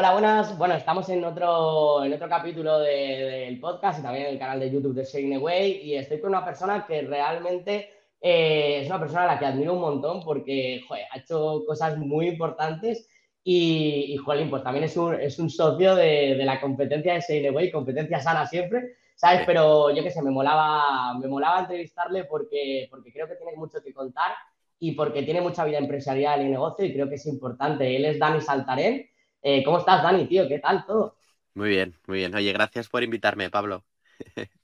Hola, buenas. Bueno, estamos en otro, en otro capítulo del podcast y también en el canal de YouTube de Sharing Away y estoy con una persona que realmente eh, es una persona a la que admiro un montón porque ha hecho cosas muy importantes y, y jolín, pues también es un, es un socio de, de, la competencia de Sharing Away, competencia sana siempre, ¿sabes? Pero yo qué sé, me molaba, me molaba entrevistarle porque, porque creo que tiene mucho que contar y porque tiene mucha vida empresarial y negocio y creo que es importante. Él es Dani Saltarén eh, ¿Cómo estás, Dani, tío? ¿Qué tal todo? Muy bien, muy bien. Oye, gracias por invitarme, Pablo.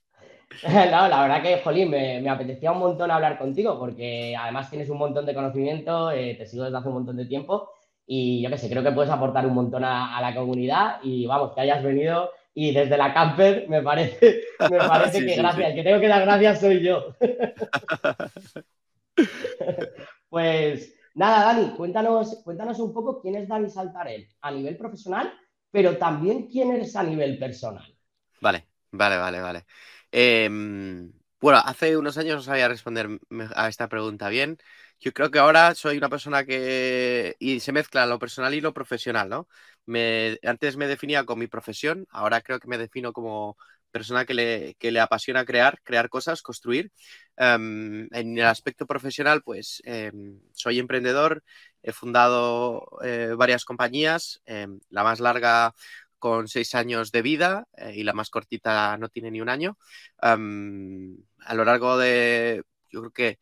no, la verdad que, jolín, me, apetecía un montón hablar contigo porque además tienes un montón de conocimiento, eh, te sigo desde hace un montón de tiempo y yo qué sé, creo que puedes aportar un montón a, la comunidad y vamos, que hayas venido y desde la camper me parece, me parece que gracias, que tengo que dar gracias soy yo. pues Nada, Dani, cuéntanos, cuéntanos un poco quién es Dani Saltarel a nivel profesional, pero también quién eres a nivel personal. Vale, vale, vale, vale. Em, bueno, hace unos años no sabía responder a esta pregunta bien. Yo creo que ahora soy una persona que y se mezcla lo personal y lo profesional, ¿no? Me, antes me definía con mi profesión, ahora creo que me defino como persona que le, que le apasiona crear, crear cosas, construir. Um, en el aspecto profesional, pues um, soy emprendedor, he fundado eh, varias compañías, um, la más larga con seis años de vida eh, y la más cortita no tiene ni un año. a lo largo de, yo creo que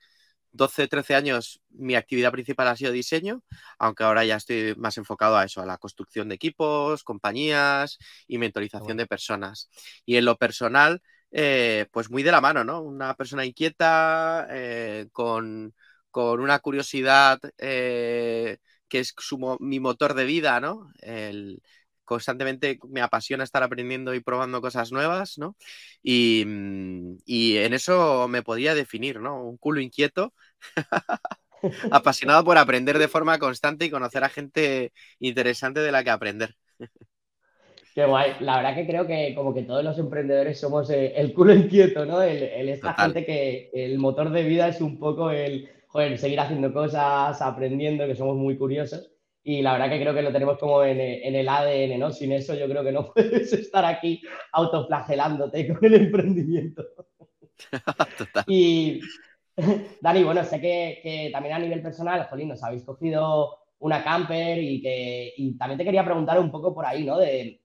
12, 13 años mi actividad principal ha sido diseño, aunque ahora ya estoy más enfocado a eso, a la construcción de equipos, compañías y mentorización de personas. Y en lo personal, eh, pues muy de la mano, ¿no? Una persona inquieta, eh, con, una curiosidad eh, que es mi motor de vida, ¿no? El, constantemente me apasiona estar aprendiendo y probando cosas nuevas, ¿no? Y, mm, y en eso me podría definir, ¿no? Un culo inquieto, apasionado por aprender de forma constante y conocer a gente interesante de la que aprender. Qué guay. La verdad que creo que como que todos los emprendedores somos eh, el culo inquieto, ¿no? El, esta gente que el motor de vida es un poco el, joder, seguir haciendo cosas, aprendiendo, que somos muy curiosos. Y la verdad que creo que lo tenemos como en, el ADN, ¿no? Sin eso yo creo que no puedes estar aquí autoflagelándote con el emprendimiento. Total. Y Dani, bueno, sé que, también a nivel personal, Jolín, nos habéis cogido una camper y que y también te quería preguntar un poco por ahí, ¿no? De,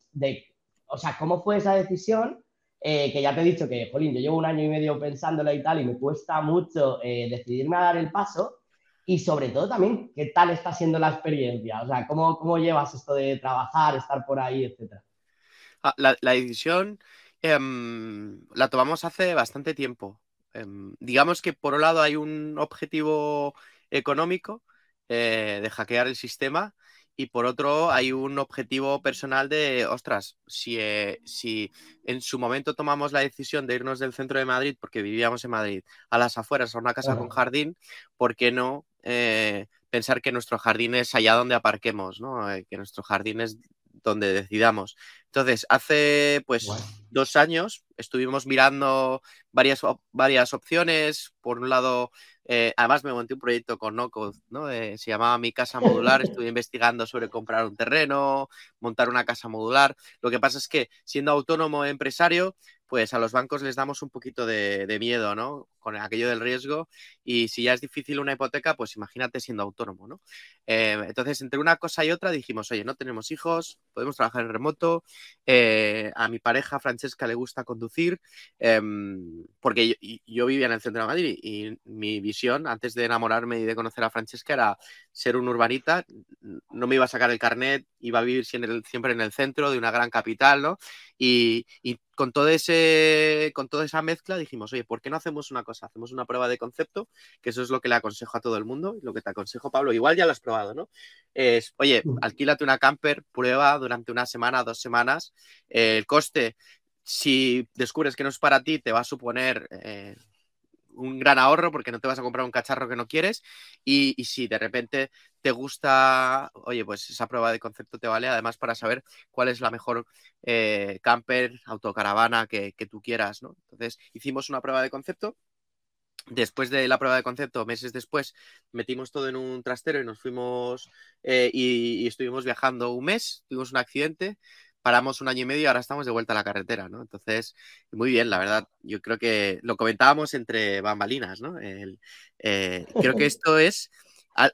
o sea, ¿cómo fue esa decisión? Eh, que ya te he dicho que, Jolín, yo llevo un año y medio pensándolo y tal, y me cuesta mucho eh, decidirme a dar el paso y sobre todo también qué tal está siendo la experiencia, o sea, cómo, cómo llevas esto de trabajar, estar por ahí, etcétera. Ah, la, decisión em, la tomamos hace bastante tiempo. Em, digamos que por un lado hay un objetivo económico eh, de hackear el sistema y por otro hay un objetivo personal de, ostras, si, eh, si en su momento tomamos la decisión de irnos del centro de Madrid, porque vivíamos en Madrid, a las afueras, a una casa con jardín, ¿por qué no eh, pensar que nuestro jardín es allá donde aparquemos, ¿no? Que nuestro jardín es donde decidamos. Entonces, hace pues dos años estuvimos mirando varias, varias opciones. Por un lado, eh, además me monté un proyecto con NoCode, ¿no? se llamaba Mi Casa Modular. Estuve investigando sobre comprar un terreno, montar una casa modular. Lo que pasa es que siendo autónomo empresario, pues a los bancos les damos un poquito de, miedo, ¿no? Con aquello del riesgo. Y si ya es difícil una hipoteca, pues imagínate siendo autónomo, ¿no? Eh, entonces, entre una cosa y otra dijimos, oye, no tenemos hijos, podemos trabajar en remoto. Eh, a mi pareja, Francesca, le gusta conducir, em, porque yo, vivía en el centro de Madrid y mi visión, antes de enamorarme y de conocer a Francesca, era ser un urbanita. No me iba a sacar el carnet, iba a vivir siempre en el centro de una gran capital, ¿no? Y con, todo ese, con toda esa mezcla dijimos, oye, ¿por qué no hacemos una cosa? Hacemos una prueba de concepto, que eso es lo que le aconsejo a todo el mundo, lo que te aconsejo, Pablo, igual ya lo has probado, ¿no? Es, oye, mm. alquílate una camper, prueba durante una semana, dos semanas, el coste, si descubres que no es para ti, te va a suponer... Eh, un gran ahorro porque no te vas a comprar un cacharro que no quieres y, si de repente te gusta, oye, pues esa prueba de concepto te vale además para saber cuál es la mejor eh, camper, autocaravana que, tú quieras, ¿no? Entonces hicimos una prueba de concepto Después de la prueba de concepto, meses después, metimos todo en un trastero y nos fuimos eh, y, estuvimos viajando un mes, tuvimos un accidente, paramos un año y medio y ahora estamos de vuelta a la carretera, ¿no? Entonces, muy bien, la verdad, yo creo que lo comentábamos entre bambalinas, ¿no? Eh, creo que esto es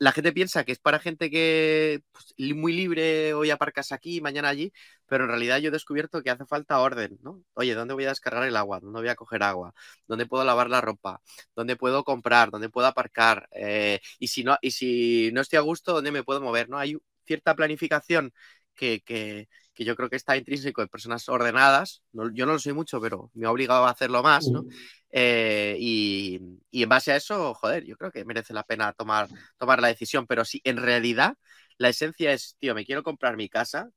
la gente piensa que es para gente que pues, muy libre, hoy aparcas aquí, mañana allí, pero en realidad yo he descubierto que hace falta orden, ¿no? Oye, ¿dónde voy a descargar el agua? ¿Dónde voy a coger agua? ¿Dónde puedo lavar la ropa? ¿Dónde puedo comprar? ¿Dónde puedo aparcar? Eh, y, si no, y si no estoy a gusto, ¿dónde me puedo mover? ¿no? Hay cierta planificación que, que, que yo creo que está intrínseco en personas ordenadas. yo no lo soy mucho, pero me ha obligado a hacerlo más, ¿no? Eh, y, en base a eso, joder, yo creo que merece la pena tomar, tomar la decisión. Pero si en realidad la esencia es, tío, me quiero comprar mi casa.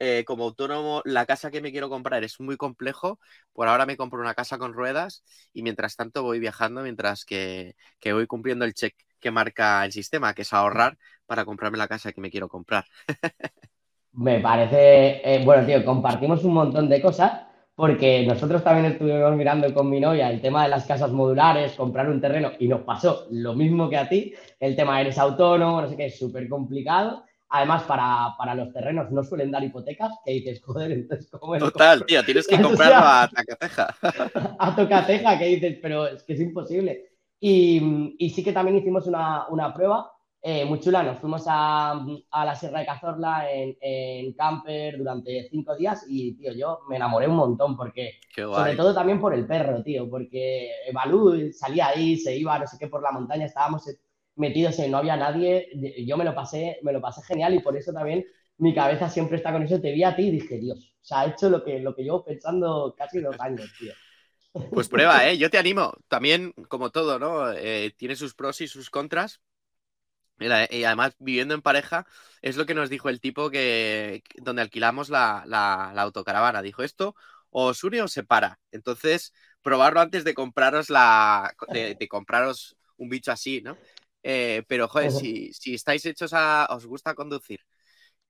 Eh, como autónomo, la casa que me quiero comprar es muy complejo. Por ahora me compro una casa con ruedas y mientras tanto voy viajando mientras que, que voy cumpliendo el check que marca el sistema, que es ahorrar para comprarme la casa que me quiero comprar. Me parece, eh, bueno, tío, compartimos un montón de cosas porque nosotros también estuvimos mirando con mi novia el tema de las casas modulares, comprar un terreno y nos pasó lo mismo que a ti, el tema eres autónomo, no sé qué, es súper complicado. Además, para, para, los terrenos no suelen dar hipotecas, que dices, joder, entonces ¿cómo Total, tío, tienes que comprarlo a tocateja. a tocateja, que dices, pero es que es imposible. Y, y sí que también hicimos una, una prueba eh, muy chula, nos fuimos a, la Sierra de Cazorla en, camper durante cinco días y, tío, yo me enamoré un montón porque, sobre todo también por el perro, tío, porque Balú salía ahí, se iba, no sé qué, por la montaña, estábamos metidos en, no había nadie, yo me lo pasé, me lo pasé genial y por eso también mi cabeza siempre está con eso, te vi a ti y dije, Dios, o sea, ha hecho lo que, lo que llevo pensando casi dos años, tío. Pues prueba, ¿eh? Yo te animo. También, como todo, ¿no? Eh, tiene sus pros y sus contras y además, viviendo en pareja, es lo que nos dijo el tipo que donde alquilamos la, autocaravana. Dijo esto, os une o separa. Entonces, probarlo antes de compraros la. de, compraros un bicho así, ¿no? Eh, pero, joder, si, estáis hechos a. os gusta conducir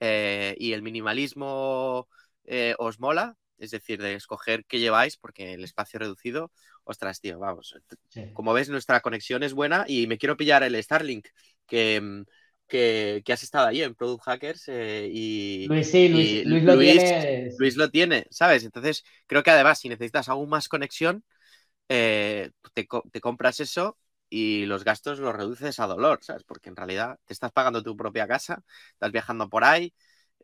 eh, y el minimalismo eh, os mola, es decir, de escoger qué lleváis, porque el espacio reducido, ostras, tío, vamos. Como ves, nuestra conexión es buena y me quiero pillar el Starlink Mm, que, que, has estado ahí en Product Hackers eh, y, Luis, sí, Luis, Luis, lo tiene. Luis lo tiene, ¿sabes? Entonces, creo que además, si necesitas aún más conexión, eh, te, te, compras eso y los gastos los reduces a dolor, ¿sabes? Porque en realidad te estás pagando tu propia casa, estás viajando por ahí,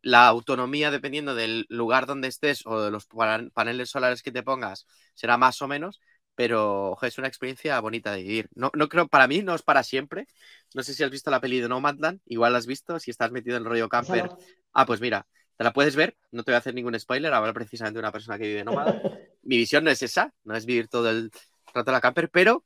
la autonomía, dependiendo del lugar donde estés o de los paneles solares que te pongas, será más o menos, pero es una experiencia bonita de vivir. No, no creo, para mí no es para siempre. No sé si has visto la peli de Nomadland, igual la has visto, si estás metido en el rollo camper. Ah, pues mira, te la puedes ver, no te voy a hacer ningún spoiler, ahora precisamente de una persona que vive nómada. Mi visión no es esa, no es vivir todo el rato la camper, pero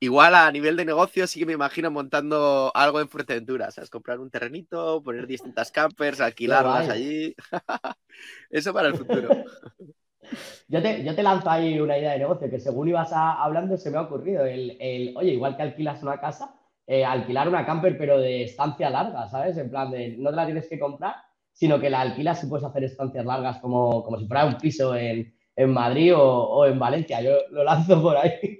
igual a nivel de negocio sí que me imagino montando algo en Fuerteventura, ¿sabes? Comprar un terrenito, poner distintas campers, alquilarlas allí. Eso para el futuro. Yo te, yo te lanzo ahí una idea de negocio que según ibas hablando se me ha ocurrido. El, oye, igual que alquilas una casa, eh, alquilar una camper pero de estancia larga, ¿sabes? En plan de no te la tienes que comprar, sino que la alquilas y puedes hacer estancias largas como, como si fuera un piso en, Madrid o, en Valencia. Yo lo lanzo por ahí.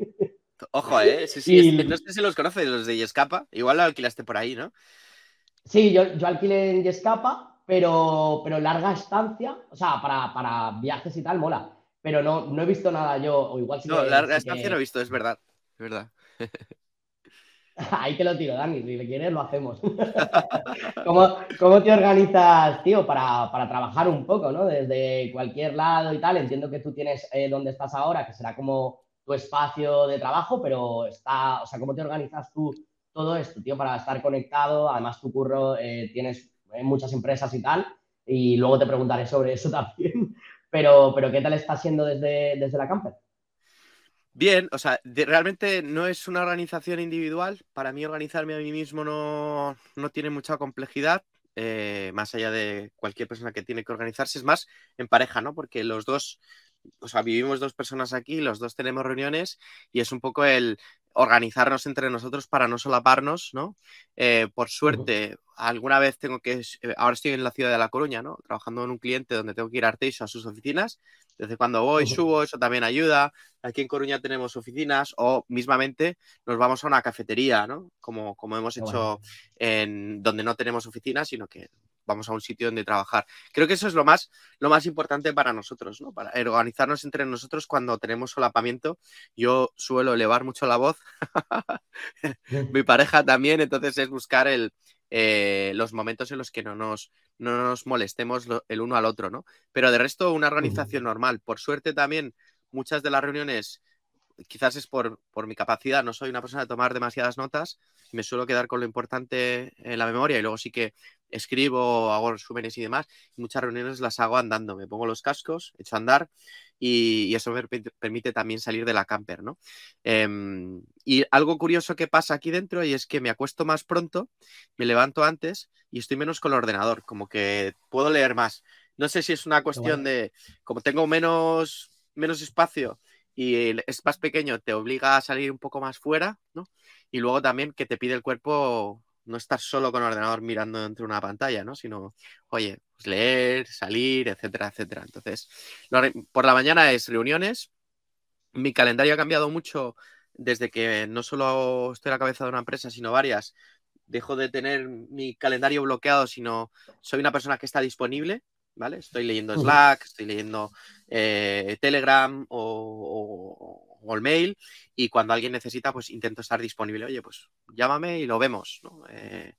Ojo, ¿eh? no sé si los conoces, los de Yescapa. Igual lo alquilaste por ahí, ¿no? Sí, yo, yo alquilé en Yescapa pero, pero larga estancia, o sea, para, viajes y tal, mola. Pero no, no he visto nada yo, o igual No, larga estancia no he visto, es verdad, es verdad. Ahí te lo tiro, Dani, si le quieres lo hacemos. ¿Cómo, te organizas, tío, para, trabajar un poco, ¿no? Desde cualquier lado y tal. Entiendo que tú tienes eh, donde estás ahora, que será como tu espacio de trabajo, pero está, o sea, ¿cómo te organizas tú todo esto, tío, para estar conectado? Además, tu curro eh, tienes en muchas empresas y tal, y luego te preguntaré sobre eso también. Pero, pero ¿qué tal está siendo desde, desde la Camper? Bien, o sea, realmente no es una organización individual. Para mí organizarme a mí mismo no, tiene mucha complejidad, eh, más allá de cualquier persona que tiene que organizarse. Es más en pareja, ¿no? Porque los dos, o sea, vivimos dos personas aquí, los dos tenemos reuniones y es un poco el organizarnos entre nosotros para no solaparnos, ¿no? Eh, por suerte, alguna vez tengo que, eh, ahora estoy en la ciudad de La Coruña, ¿no? Trabajando en un cliente donde tengo que ir a Arteixo a sus oficinas Desde cuando voy, subo, eso también ayuda. Aquí en Coruña tenemos oficinas o mismamente nos vamos a una cafetería, ¿no? Como, como hemos hecho en donde no tenemos oficinas, sino que vamos a un sitio donde trabajar. Creo que eso es lo más, lo más importante para nosotros, ¿no? Para organizarnos entre nosotros cuando tenemos solapamiento. Yo suelo elevar mucho la voz, mi pareja también, entonces es buscar el, eh, los momentos en los que no nos, no nos molestemos el uno al otro, ¿no? Pero de resto, una organización normal. Por suerte también, muchas de las reuniones quizás es por, mi capacidad, no soy una persona de tomar demasiadas notas, me suelo quedar con lo importante en la memoria y luego sí que escribo, hago resúmenes y demás. Muchas reuniones las hago andando, me pongo los cascos, echo a andar y, eso me permite también salir de la camper, ¿no? Em, y algo curioso que pasa aquí dentro y es que me acuesto más pronto, me levanto antes y estoy menos con el ordenador, como que puedo leer más. No sé si es una cuestión de, como tengo menos, menos espacio y es más pequeño, te obliga a salir un poco más fuera, ¿no? Y luego también que te pide el cuerpo no estar solo con el ordenador mirando entre una pantalla, ¿no? Sino, oye, pues leer, salir, etcétera, etcétera. Entonces, por la mañana es reuniones. Mi calendario ha cambiado mucho desde que no solo estoy a la cabeza de una empresa, sino varias. Dejo de tener mi calendario bloqueado, sino soy una persona que está disponible ¿vale? Estoy leyendo Slack, estoy leyendo eh, Telegram o, el mail y cuando alguien necesita, pues intento estar disponible. Oye, pues llámame y lo vemos, eh,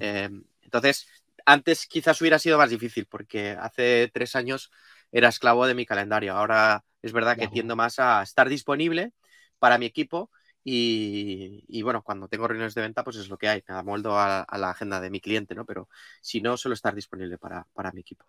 eh, entonces, antes quizás hubiera sido más difícil porque hace tres años era esclavo de mi calendario. Ahora es verdad que tiendo más a estar disponible para mi equipo y, bueno, cuando tengo reuniones de venta, pues es lo que hay, me amoldo a, a, la agenda de mi cliente, ¿no? Pero si no, suelo estar disponible para, mi equipo.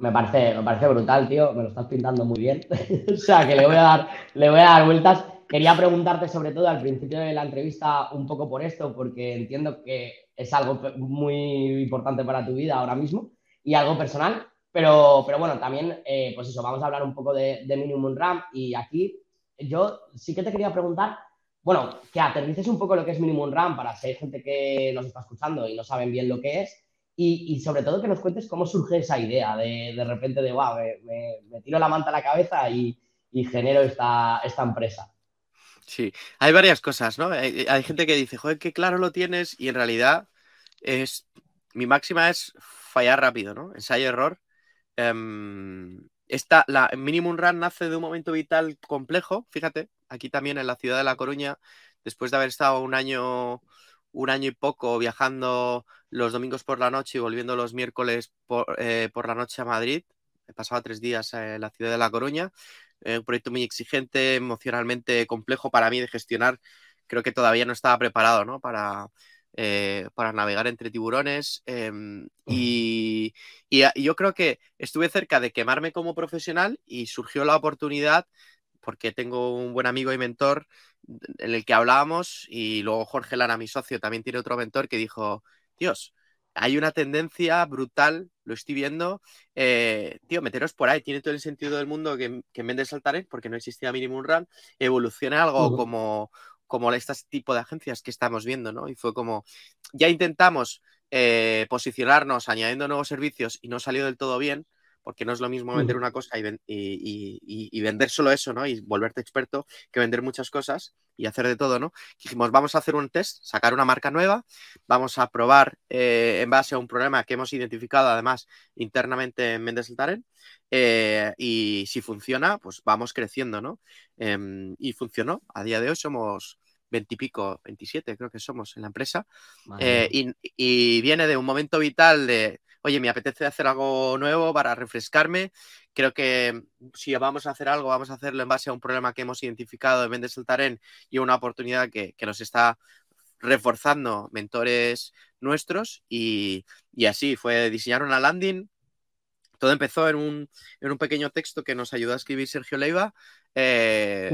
Me parece, me parece brutal, tío, me lo estás pintando muy bien. o sea, que le voy, a dar, le voy a dar vueltas. Quería preguntarte sobre todo al principio de la entrevista un poco por esto, porque entiendo que es algo muy importante para tu vida ahora mismo y algo personal, pero, pero bueno, también, eh, pues eso, vamos a hablar un poco de, de Minimum RAM y aquí yo sí que te quería preguntar, bueno, que aterrices un poco lo que es Minimum Run para si hay gente que nos está escuchando y no saben bien lo que es. Y, sobre todo que nos cuentes cómo surge esa idea de, de repente de, wow, me, tiro la manta a la cabeza y, genero esta, esta empresa. Sí, hay varias cosas, ¿no? Hay, gente que dice, joder, qué claro lo tienes y en realidad es, mi máxima es fallar rápido, ¿no? Ensayo-error. Em, esta, la Minimum Run nace de un momento vital complejo, fíjate, aquí también en la ciudad de La Coruña, después de haber estado un año, un año y poco viajando los domingos por la noche y volviendo los miércoles por, eh, la noche a Madrid, he pasado tres días en la ciudad de La Coruña, eh, un proyecto muy exigente, emocionalmente complejo para mí de gestionar, creo que todavía no estaba preparado ¿no? Para, eh, para navegar entre tiburones. Em, y, yo creo que estuve cerca de quemarme como profesional y surgió la oportunidad porque tengo un buen amigo y mentor en el que hablábamos y luego Jorge Lara, mi socio, también tiene otro mentor que dijo, Dios, hay una tendencia brutal, lo estoy viendo, eh, tío, meteros por ahí, tiene todo el sentido del mundo que, que en vez de saltar, porque no existía Minimum Run, evolucione algo como, como este tipo de agencias que estamos viendo, ¿no? Y fue como, ya intentamos eh, posicionarnos añadiendo nuevos servicios y no salió del todo bien, porque no es lo mismo vender una cosa y, vender solo eso, ¿no? Y volverte experto que vender muchas cosas y hacer de todo, ¿no? Dijimos, vamos a hacer un test, sacar una marca nueva, vamos a probar eh, en base a un problema que hemos identificado además internamente en Mendes Taren eh, y si funciona, pues vamos creciendo, ¿no? Em, y funcionó. A día de hoy somos veintipico, 27 creo que somos en la empresa. Eh, y, viene de un momento vital de, oye, me apetece hacer algo nuevo para refrescarme. Creo que si vamos a hacer algo, vamos a hacerlo en base a un problema que hemos identificado en Mendes Taren y una oportunidad que, nos está reforzando mentores nuestros y, así fue diseñar una landing todo empezó en un, en un pequeño texto que nos ayudó a escribir Sergio Leiva. Eh,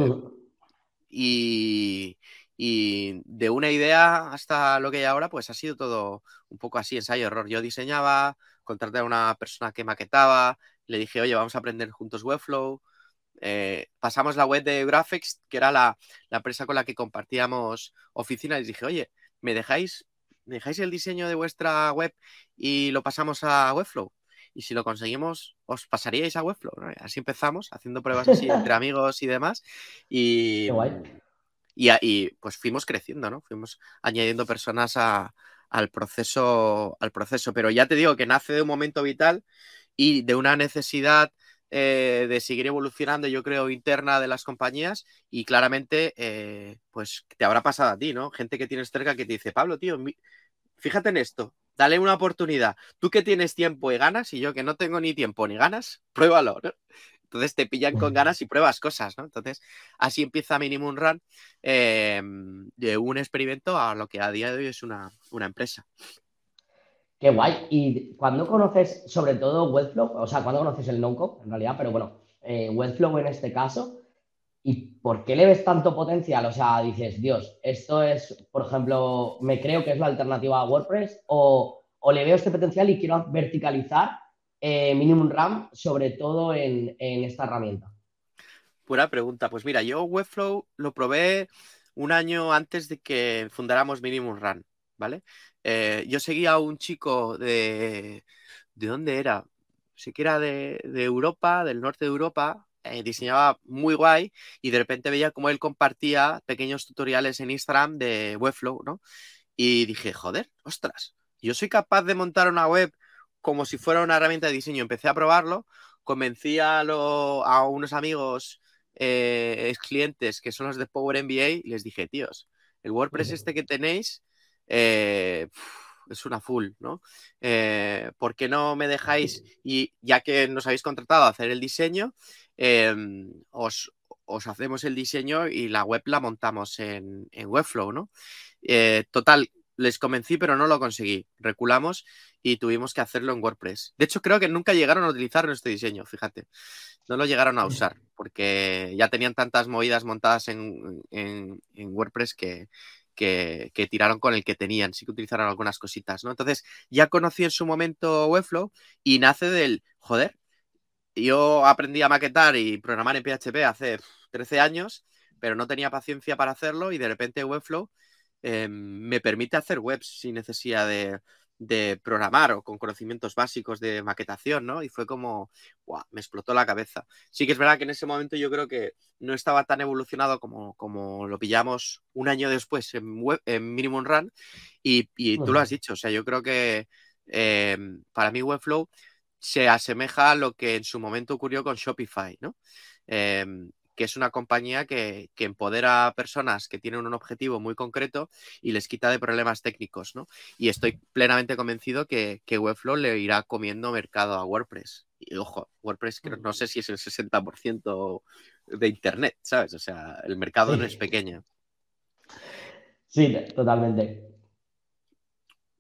y, de una idea hasta lo que hay ahora, pues ha sido todo un poco así, ensayo-error. Yo diseñaba, contraté a una persona que maquetaba, le dije, oye, vamos a aprender juntos Webflow. Eh, pasamos la web de Graphics, que era la, empresa con la que compartíamos oficina, y les dije, oye, ¿me dejáis, ¿me dejáis el diseño de vuestra web y lo pasamos a Webflow? y si lo conseguimos, os pasaríais a Webflow. Así empezamos, haciendo pruebas así entre amigos y demás. Y, y, pues fuimos creciendo, ¿no? Fuimos añadiendo personas al, proceso, al proceso. Pero ya te digo que nace de un momento vital y de una necesidad eh, de seguir evolucionando, yo creo, interna de las compañías y claramente, eh, pues te habrá pasado a ti, ¿no? Gente que tienes cerca que te dice, Pablo, tío, fíjate en esto, dale una oportunidad. Tú que tienes tiempo y ganas y yo que no tengo ni tiempo ni ganas, pruébalo, ¿no? Entonces te pillan con ganas y pruebas cosas, ¿no? Entonces así empieza Minimum Run em, de un experimento a lo que a día de hoy es una, empresa. Qué guay. Y cuando conoces, sobre todo Webflow, o sea, cuando conoces el no en realidad, pero bueno, eh, Webflow en este caso, ¿y por qué le ves tanto potencial? O sea, dices, Dios, esto es, por ejemplo, me creo que es la alternativa a WordPress, o, o le veo este potencial y quiero verticalizar eh, Minimum RAM, sobre todo en, esta herramienta? Buena pregunta. Pues mira, yo Webflow lo probé un año antes de que fundáramos Minimum Run, ¿vale? Eh, yo seguía a un chico de... ¿De dónde era? Sí que era de, Europa, del norte de Europa, eh, diseñaba muy guay y de repente veía cómo él compartía pequeños tutoriales en Instagram de Webflow, ¿no? Y dije, joder, ostras, yo soy capaz de montar una web como si fuera una herramienta de diseño. Empecé a probarlo, convencí a, unos amigos eh, clientes que son los de Power MBA y les dije, tíos, el WordPress este que tenéis eh, es una full, ¿no? Eh, ¿Por qué no me dejáis, y ya que nos habéis contratado a hacer el diseño, em, os, hacemos el diseño y la web la montamos en, en Webflow, ¿no? Eh, total, les convencí, pero no lo conseguí. Reculamos y tuvimos que hacerlo en WordPress. De hecho, creo que nunca llegaron a utilizar nuestro diseño, fíjate. No lo llegaron a usar porque ya tenían tantas movidas montadas en, WordPress que, que, tiraron con el que tenían. Sí que utilizaron algunas cositas, ¿no? Entonces, ya conocí en su momento Webflow y nace del, joder, yo aprendí a maquetar y programar en PHP hace 13 años, pero no tenía paciencia para hacerlo y de repente Webflow Em, me permite hacer webs sin necesidad de, programar o con conocimientos básicos de maquetación, ¿no? Y fue como, me explotó la cabeza. Sí que es verdad que en ese momento yo creo que no estaba tan evolucionado como, como lo pillamos un año después en, web, en Minimum Run y, tú lo has dicho, o sea, yo creo que em, para mí Webflow se asemeja a lo que en su momento ocurrió con Shopify, ¿no? Em, que es una compañía que, empodera a personas que tienen un objetivo muy concreto y les quita de problemas técnicos, ¿no? Y estoy plenamente convencido que, Webflow le irá comiendo mercado a WordPress. Y ojo, WordPress no sé si es el 60% de Internet, ¿sabes? O sea, el mercado no es pequeño. Sí, totalmente.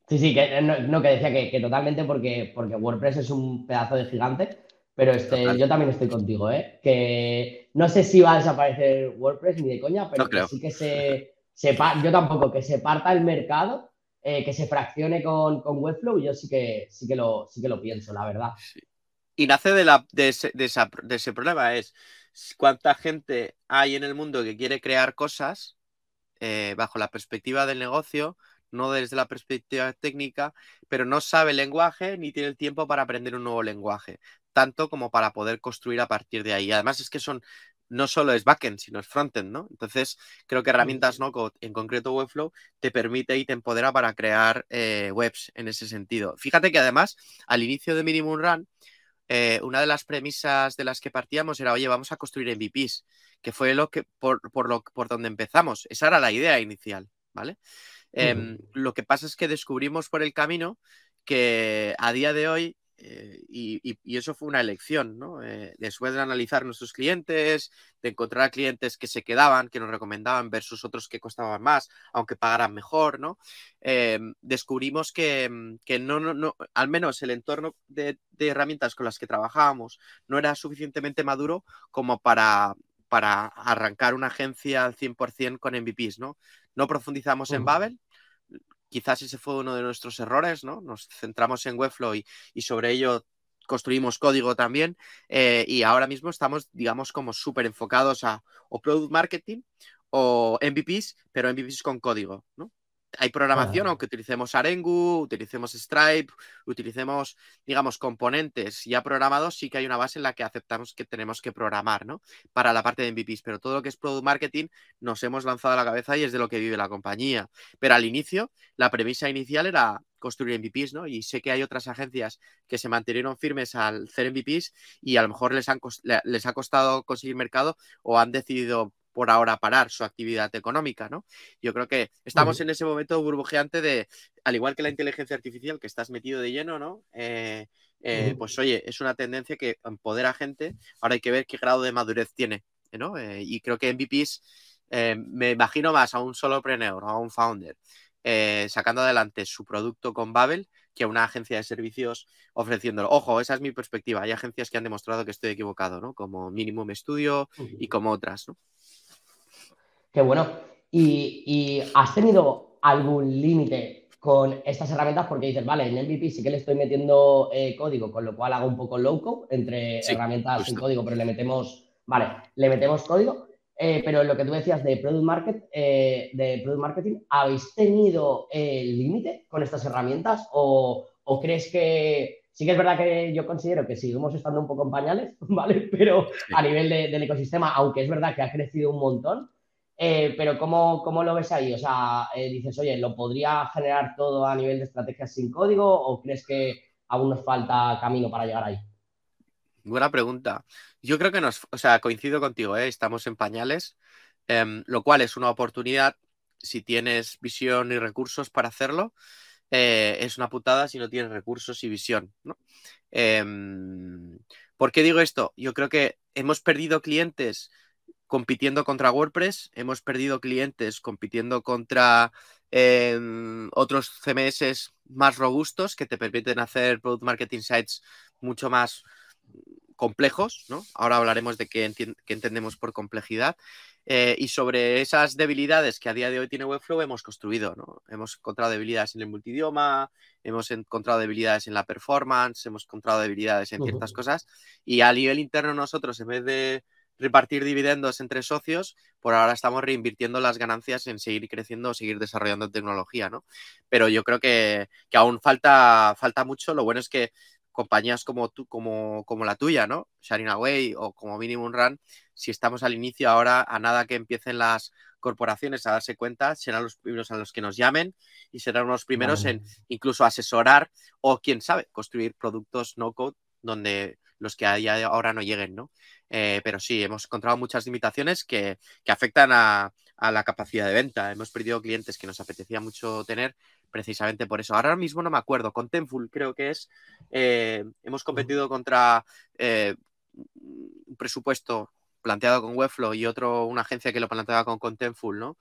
Sí, sí, que no, que decía que, totalmente porque, porque WordPress es un pedazo de gigante pero este, yo también estoy contigo, ¿eh? Que no sé si va a desaparecer WordPress ni de coña, pero sí que se, yo tampoco, que se parta el mercado, eh, que se fraccione con, con, Webflow, yo sí que, sí, que lo, sí que lo pienso, la verdad. Y nace de, la, de, ese, de, ese problema, es cuánta gente hay en el mundo que quiere crear cosas eh, bajo la perspectiva del negocio, no desde la perspectiva técnica, pero no sabe el lenguaje ni tiene el tiempo para aprender un nuevo lenguaje tanto como para poder construir a partir de ahí. Además es que son, no solo es backend, sino es frontend, ¿no? Entonces, creo que herramientas no en concreto Webflow, te permite y te empodera para crear eh, webs en ese sentido. Fíjate que además, al inicio de Minimum Run, eh, una de las premisas de las que partíamos era, oye, vamos a construir MVPs, que fue lo que, por, lo, por donde empezamos. Esa era la idea inicial, ¿vale? Em, lo que pasa es que descubrimos por el camino que a día de hoy eh, y, eso fue una elección, ¿no? Eh, después de analizar nuestros clientes, de encontrar clientes que se quedaban, que nos recomendaban versus otros que costaban más, aunque pagaran mejor, ¿no? Eh, descubrimos que, mm, no, no, no, al menos el entorno de, herramientas con las que trabajábamos no era suficientemente maduro como para, para arrancar una agencia al 100% con MVPs, ¿no? No profundizamos en Babel, quizás ese fue uno de nuestros errores, ¿no? Nos centramos en Webflow y, sobre ello construimos código también eh, y ahora mismo estamos, digamos, como súper enfocados a o product marketing o MVPs, pero MVPs con código, ¿no? Hay programación, aunque utilicemos Arengu, utilicemos Stripe, utilicemos, digamos, componentes ya programados, sí que hay una base en la que aceptamos que tenemos que programar, ¿no? Para la parte de MVPs, pero todo lo que es product marketing nos hemos lanzado a la cabeza y es de lo que vive la compañía. Pero al inicio, la premisa inicial era construir MVPs, ¿no? Y sé que hay otras agencias que se mantuvieron firmes al hacer MVPs y a lo mejor les, han, les ha costado conseguir mercado o han decidido por ahora parar su actividad económica, ¿no? Yo creo que estamos en ese momento burbujeante de, al igual que la inteligencia artificial, que estás metido de lleno, ¿no? Eh, eh, pues oye, es una tendencia que empodera a gente, ahora hay que ver qué grado de madurez tiene, ¿no? Eh, y creo que MVPs, me imagino más a un solo solopreneur o a un founder sacando adelante su producto con Babel que a una agencia de servicios ofreciéndolo. Ojo, esa es mi perspectiva. Hay agencias que han demostrado que estoy equivocado, ¿no? Como Minimum Studio y como otras, ¿no? Qué bueno. ¿Y, has tenido algún límite con estas herramientas? Porque dices, vale, en MVP sí que le estoy metiendo eh, código, con lo cual hago un poco loco entre herramientas sin código, pero le metemos, vale, le metemos código. Eh, pero lo que tú decías de product, market, eh, de product marketing, ¿habéis tenido el límite con estas herramientas o, crees que sí que es verdad que yo considero que seguimos estando un poco en pañales, ¿vale? Pero a nivel del ecosistema, aunque es verdad que ha crecido un montón, eh, pero ¿cómo, ¿cómo, lo ves ahí? O sea, eh, dices, oye, ¿lo podría generar todo a nivel de estrategias sin código o crees que aún nos falta camino para llegar ahí? Buena pregunta. Yo creo que nos, o sea, coincido contigo, ¿eh? estamos en pañales, em, lo cual es una oportunidad si tienes visión y recursos para hacerlo. es una putada si no tienes recursos y visión, ¿no? Em, ¿Por qué digo esto? Yo creo que hemos perdido clientes compitiendo contra WordPress, hemos perdido clientes compitiendo contra em, otros CMS más robustos que te permiten hacer product marketing sites mucho más complejos, ¿no? Ahora hablaremos de qué, entendemos por complejidad. Eh, y sobre esas debilidades que a día de hoy tiene Webflow hemos construido, ¿no? Hemos encontrado debilidades en el multidioma, hemos encontrado debilidades en la performance, hemos encontrado debilidades en ciertas cosas y a nivel interno nosotros, en vez de repartir dividendos entre socios, por ahora estamos reinvirtiendo las ganancias en seguir creciendo o seguir desarrollando tecnología, ¿no? Pero yo creo que, aún falta, falta mucho. Lo bueno es que compañías como tú, como, como la tuya, ¿no? Sharing Away o como Minimum Run, si estamos al inicio ahora, a nada que empiecen las corporaciones a darse cuenta, serán los primeros a los que nos llamen y serán los primeros en incluso asesorar o, quién sabe, construir productos no code donde los que ahora no lleguen, ¿no? Eh, pero sí, hemos encontrado muchas limitaciones que, afectan a, la capacidad de venta. Hemos perdido clientes que nos apetecía mucho tener precisamente por eso. Ahora mismo no me acuerdo, con Tenful creo que es, eh, hemos competido contra eh, un presupuesto planteado con Webflow y otro, una agencia que lo planteaba con Contentful, ¿no?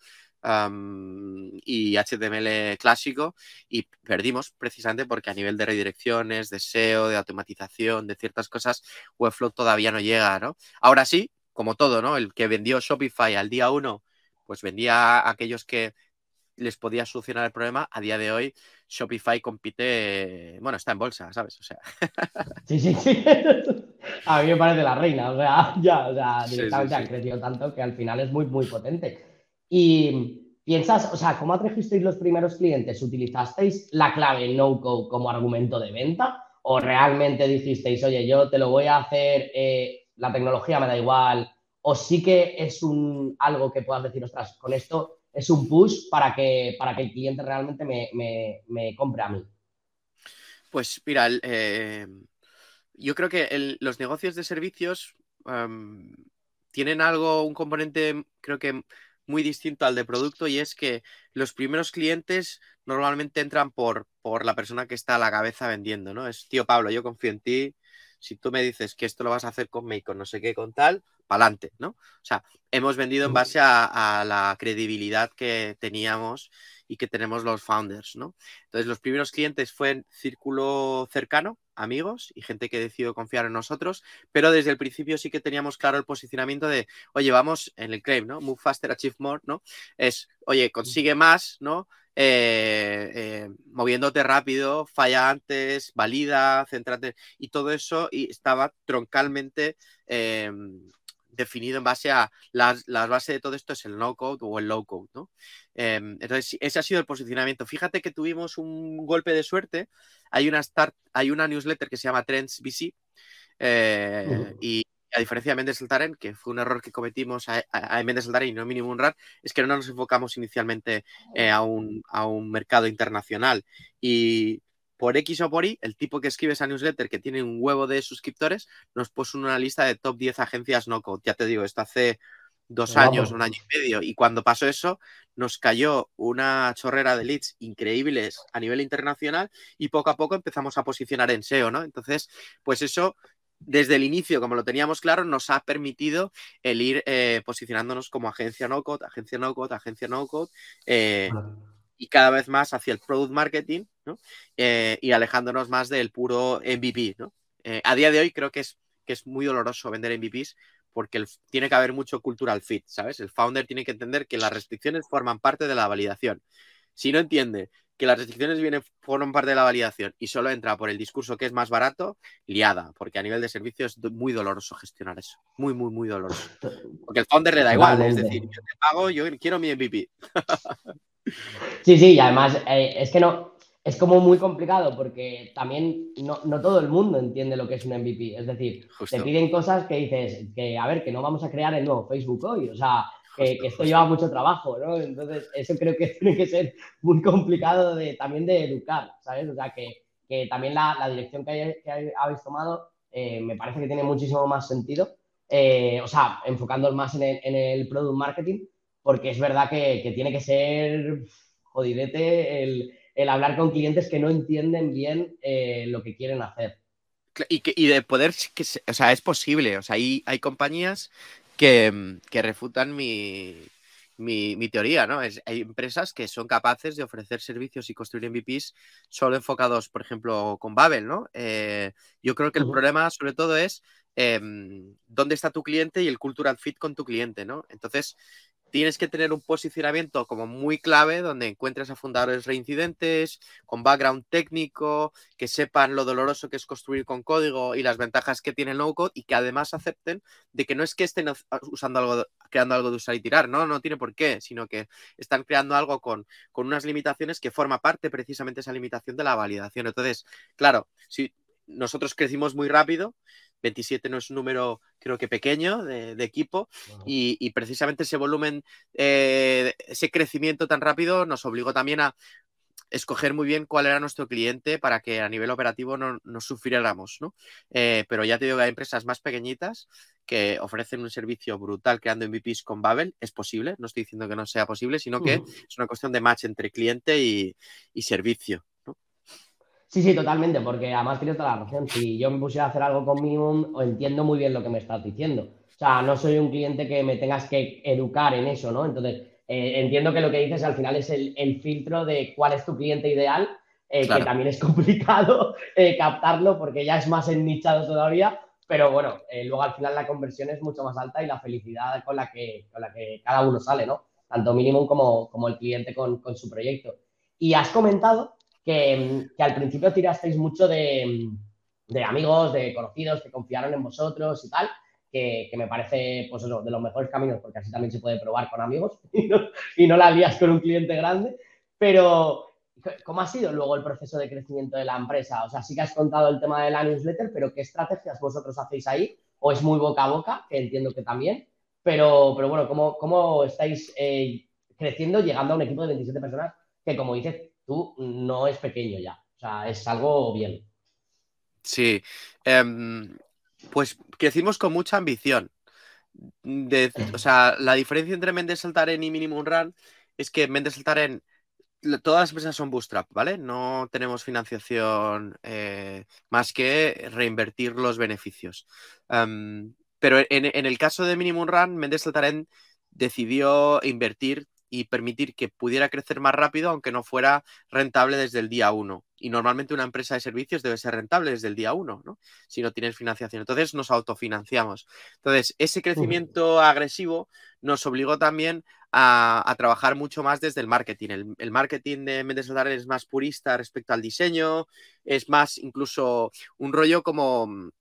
Y HTML clásico y perdimos precisamente porque a nivel de redirecciones, de SEO, de automatización, de ciertas cosas, Webflow todavía no llega, ¿no? Ahora sí, como todo, ¿no? El que vendió Shopify al día uno, pues vendía a aquellos que les podía solucionar el problema. A día de hoy, Shopify compite, bueno, está en bolsa, ¿sabes? O sea. Sí, sí, sí. A mí me parece la reina, o sea, ya, o sea, directamente ha crecido tanto que al final es muy, muy potente. Y piensas, o sea, ¿cómo atrajisteis los primeros clientes? ¿Utilizasteis la clave no-code como argumento de venta? ¿O realmente dijisteis, oye, yo te lo voy a hacer, eh, la tecnología me da igual? ¿O sí que es un, algo que puedas decir, ostras, con esto es un push para que, para que el cliente realmente me, compre a mí? Pues mira, eh, yo creo que los negocios de servicios tienen algo, un componente, creo que muy distinto al de producto y es que los primeros clientes normalmente entran por, por la persona que está a la cabeza vendiendo, ¿no? Es, tío Pablo, yo confío en ti, si tú me dices que esto lo vas a hacer con con no sé qué, con tal, pa'lante, ¿no? O sea, hemos vendido en base a, a la credibilidad que teníamos y que tenemos los founders, ¿no? Entonces, los primeros clientes fue círculo cercano, amigos y gente que decidió confiar en nosotros, pero desde el principio sí que teníamos claro el posicionamiento de, oye, vamos en el claim, ¿no? Move faster, achieve more, ¿no? Es, oye, consigue más, ¿no? Eh, eh, moviéndote rápido, falla antes, valida, céntrate, y todo eso y estaba troncalmente, em, definido en base a las, las bases de todo esto es el no code o el low code, ¿no? Em, entonces, ese ha sido el posicionamiento. Fíjate que tuvimos un golpe de suerte. Hay una start, hay una newsletter que se llama Trends VC eh, y a diferencia de Mendes Altaren, que fue un error que cometimos a, a, Mendes Altaren y no Minimum Run, es que no nos enfocamos inicialmente eh, a, un, a un mercado internacional. Y por X o por Y, el tipo que escribe esa newsletter, que tiene un huevo de suscriptores, nos puso una lista de top 10 agencias no code. Ya te digo, esto hace dos años, un año y medio. Y cuando pasó eso, nos cayó una chorrera de leads increíbles a nivel internacional y poco a poco empezamos a posicionar en SEO, ¿no? Entonces, pues eso, desde el inicio, como lo teníamos claro, nos ha permitido el ir eh, posicionándonos como agencia no code, agencia no code, agencia no code. Eh, y cada vez más hacia el product marketing ¿no? eh, y alejándonos más del puro MVP. ¿no? Eh, a día de hoy creo que es, que es muy doloroso vender MVPs porque el, tiene que haber mucho cultural fit, ¿sabes? El founder tiene que entender que las restricciones forman parte de la validación. Si no entiende que las restricciones vienen, forman parte de la validación y solo entra por el discurso que es más barato, liada, porque a nivel de servicio es muy doloroso gestionar eso. Muy, muy, muy doloroso. Porque el founder le da igual, es decir, yo te pago, yo quiero mi MVP. Sí, sí, y además eh, es que no, es como muy complicado porque también no, no, todo el mundo entiende lo que es un MVP. Es decir, justo. te piden cosas que dices, que a ver, que no vamos a crear el nuevo Facebook hoy, o sea, que, justo, que esto justo. lleva mucho trabajo, ¿no? Entonces, eso creo que tiene que ser muy complicado de, también de educar, ¿sabes? O sea, que, que también la, la, dirección que, hay, que habéis tomado eh, me parece que tiene muchísimo más sentido. Eh, o sea, enfocándonos más en el, en el product marketing porque es verdad que, que tiene que ser jodidete el, el, hablar con clientes que no entienden bien eh, lo que quieren hacer. Y, que, y de poder, que, o sea, es posible, o sea, hay, hay compañías que, que refutan mi, mi, mi, teoría, ¿no? Es, hay empresas que son capaces de ofrecer servicios y construir MVPs solo enfocados, por ejemplo, con Babel, ¿no? Eh, yo creo que el uh -huh. problema, sobre todo, es eh, dónde está tu cliente y el cultural fit con tu cliente, ¿no? Entonces, tienes que tener un posicionamiento como muy clave donde encuentres a fundadores reincidentes, con background técnico, que sepan lo doloroso que es construir con código y las ventajas que tiene el no-code y que además acepten de que no es que estén usando algo, creando algo de usar y tirar, no, no tiene por qué, sino que están creando algo con, con unas limitaciones que forma parte precisamente esa limitación de la validación. Entonces, claro, si nosotros crecimos muy rápido, 27 no es un número, creo que pequeño, de, de equipo, wow. y, y, precisamente ese volumen, eh, ese crecimiento tan rápido nos obligó también a escoger muy bien cuál era nuestro cliente para que a nivel operativo no, no sufriéramos, ¿no? Eh, pero ya te digo que hay empresas más pequeñitas que ofrecen un servicio brutal creando MVPs con Babel, es posible, no estoy diciendo que no sea posible, sino que uh -huh. es una cuestión de match entre cliente y, y servicio. Sí, sí, totalmente, porque además tienes toda la razón. Si yo me pusiera a hacer algo con Minimum, entiendo muy bien lo que me estás diciendo. O sea, no soy un cliente que me tengas que educar en eso, ¿no? Entonces, eh, entiendo que lo que dices al final es el, el filtro de cuál es tu cliente ideal, eh, claro. que también es complicado eh, captarlo porque ya es más ennichado todavía, pero bueno, luego al final la conversión es mucho más alta y la felicidad con la que, con la que cada uno sale, ¿no? Tanto Minimum como, como el cliente con, con su proyecto. Y has comentado que, al principio tirasteis mucho de, amigos, de conocidos que confiaron en vosotros y tal, que, me parece pues de los mejores caminos, porque así también se puede probar con amigos y no, la lías con un cliente grande. Pero, ¿cómo ha sido luego el proceso de crecimiento de la empresa? O sea, sí que has contado el tema de la newsletter, pero ¿qué estrategias vosotros hacéis ahí? ¿O es muy boca a boca, que entiendo que también? Pero, pero bueno, ¿cómo, cómo estáis eh, creciendo, llegando a un equipo de 27 personas que, como dices, tú no es pequeño ya. O sea, es algo bien. Sí. Um, pues crecimos con mucha ambición. O sea, la diferencia entre Mendes Saltaren y Minimum Run es que Mendes Saltaren todas las empresas son bootstrap, ¿vale? No tenemos financiación eh, más que reinvertir los beneficios. Um, pero en, en, el caso de Minimum Run, Mendes Saltaren decidió invertir y permitir que pudiera crecer más rápido, aunque no fuera rentable desde el día uno. Y normalmente una empresa de servicios debe ser rentable desde el día uno, ¿no? Si no tienes financiación. Entonces nos autofinanciamos. Entonces, ese crecimiento agresivo nos obligó también a, a trabajar mucho más desde el marketing. El, el marketing de Mendes es más purista respecto al diseño, es más incluso un rollo como,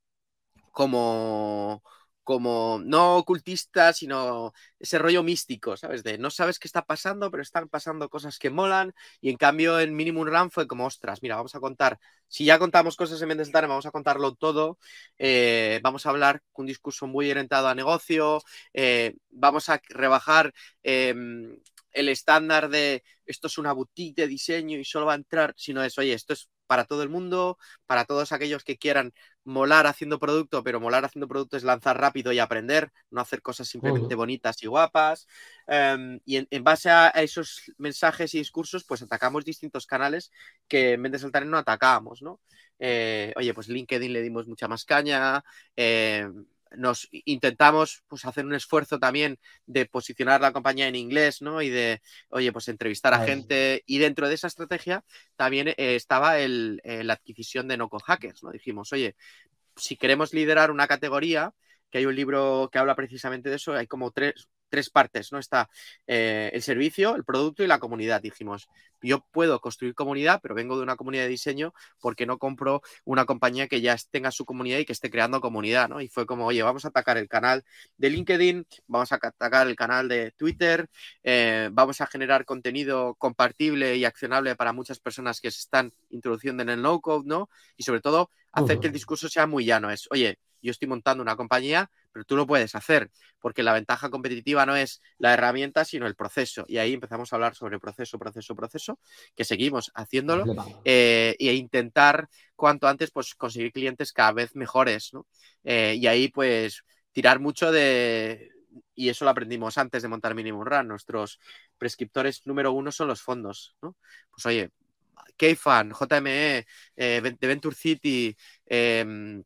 como como no ocultista, sino ese rollo místico, ¿sabes? De no sabes qué está pasando, pero están pasando cosas que molan. Y en cambio, en Minimum Run fue como, ostras, mira, vamos a contar. Si ya contamos cosas en Mendes vamos a contarlo todo. Eh, vamos a hablar con un discurso muy orientado a negocio. Eh, vamos a rebajar em, el estándar de esto es una boutique de diseño y solo va a entrar, sino es, oye, esto es para todo el mundo, para todos aquellos que quieran molar haciendo producto, pero molar haciendo producto es lanzar rápido y aprender, no hacer cosas simplemente bonitas y guapas. Em, y en, base a, esos mensajes y discursos, pues atacamos distintos canales que en vez de saltar no atacábamos, ¿no? Eh, oye, pues LinkedIn le dimos mucha más caña. Em, nos intentamos pues, hacer un esfuerzo también de posicionar la compañía en inglés, ¿no? Y de, oye, pues entrevistar a gente. Y dentro de esa estrategia también eh, estaba el, eh, la adquisición de Noco Hackers, ¿no? Dijimos, oye, si queremos liderar una categoría, que hay un libro que habla precisamente de eso, hay como tres, tres partes, ¿no? Está eh, el servicio, el producto y la comunidad. Dijimos, yo puedo construir comunidad, pero vengo de una comunidad de diseño porque no compro una compañía que ya tenga su comunidad y que esté creando comunidad, ¿no? Y fue como, oye, vamos a atacar el canal de LinkedIn, vamos a atacar el canal de Twitter, eh, vamos a generar contenido compartible y accionable para muchas personas que se están introduciendo en el no-code, ¿no? Y sobre todo, hacer que el discurso sea muy llano. Es, oye, yo estoy montando una compañía, pero tú lo puedes hacer, porque la ventaja competitiva no es la herramienta, sino el proceso. Y ahí empezamos a hablar sobre proceso, proceso, proceso, que seguimos haciéndolo eh, e intentar cuanto antes pues, conseguir clientes cada vez mejores. ¿no? Eh, y ahí pues tirar mucho de, y eso lo aprendimos antes de montar Minimum Run. Nuestros prescriptores número uno son los fondos, ¿no? Pues oye, Kfan, JME, eh, de Venture City, eh,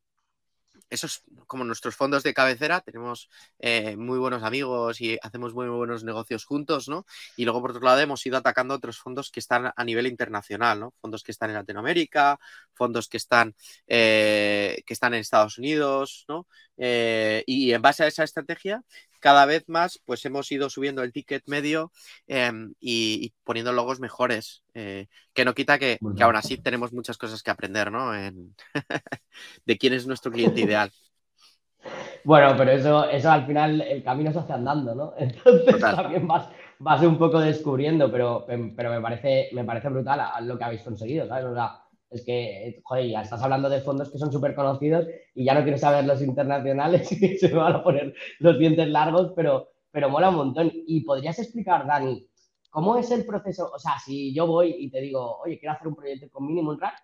esos como nuestros fondos de cabecera, tenemos eh, muy buenos amigos y hacemos muy buenos negocios juntos, ¿no? Y luego, por otro lado, hemos ido atacando otros fondos que están a nivel internacional, ¿no? Fondos que están en Latinoamérica, fondos que están, eh, que están en Estados Unidos, ¿no? Eh, y en base a esa estrategia, cada vez más, pues hemos ido subiendo el ticket medio em, y, poniendo logos mejores, eh, que no quita que, aún así tenemos muchas cosas que aprender, ¿no? de quién es nuestro cliente ideal. Bueno, pero eso, eso al final el camino se hace andando, ¿no? Entonces también vas, vas un poco descubriendo, pero, pero me, parece, me parece brutal lo que habéis conseguido, ¿sabes? O sea, es que, joder, ya estás hablando de fondos que son súper conocidos y ya no quiero saber los internacionales y se me van a poner los dientes largos, pero, pero mola un montón. ¿Y podrías explicar, Dani, cómo es el proceso? O sea, si yo voy y te digo, oye, quiero hacer un proyecto con Minimum Rack,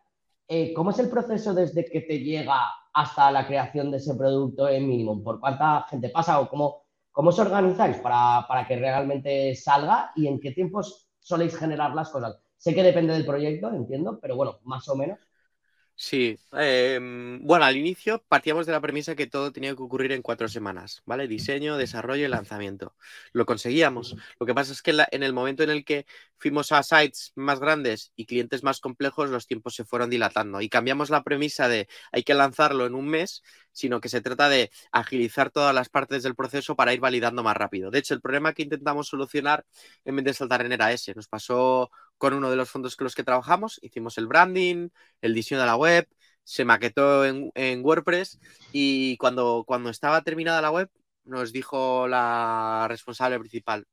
eh, ¿cómo es el proceso desde que te llega hasta la creación de ese producto en Minimum? ¿Por cuánta gente pasa o cómo, cómo os organizáis para, para que realmente salga y en qué tiempos soléis generar las cosas? Sé que depende del proyecto, entiendo, pero bueno, más o menos. Sí, em, bueno, al inicio partíamos de la premisa que todo tenía que ocurrir en cuatro semanas, ¿vale? Diseño, desarrollo y lanzamiento. Lo conseguíamos. Lo que pasa es que en, el momento en el que fuimos a sites más grandes y clientes más complejos, los tiempos se fueron dilatando y cambiamos la premisa de hay que lanzarlo en un mes, sino que se trata de agilizar todas las partes del proceso para ir validando más rápido. De hecho, el problema que intentamos solucionar en vez de saltar en era ese. Nos pasó con uno de los fondos con los que trabajamos, hicimos el branding, el diseño de la web, se maquetó en, WordPress y cuando, cuando estaba terminada la web nos dijo la responsable principal,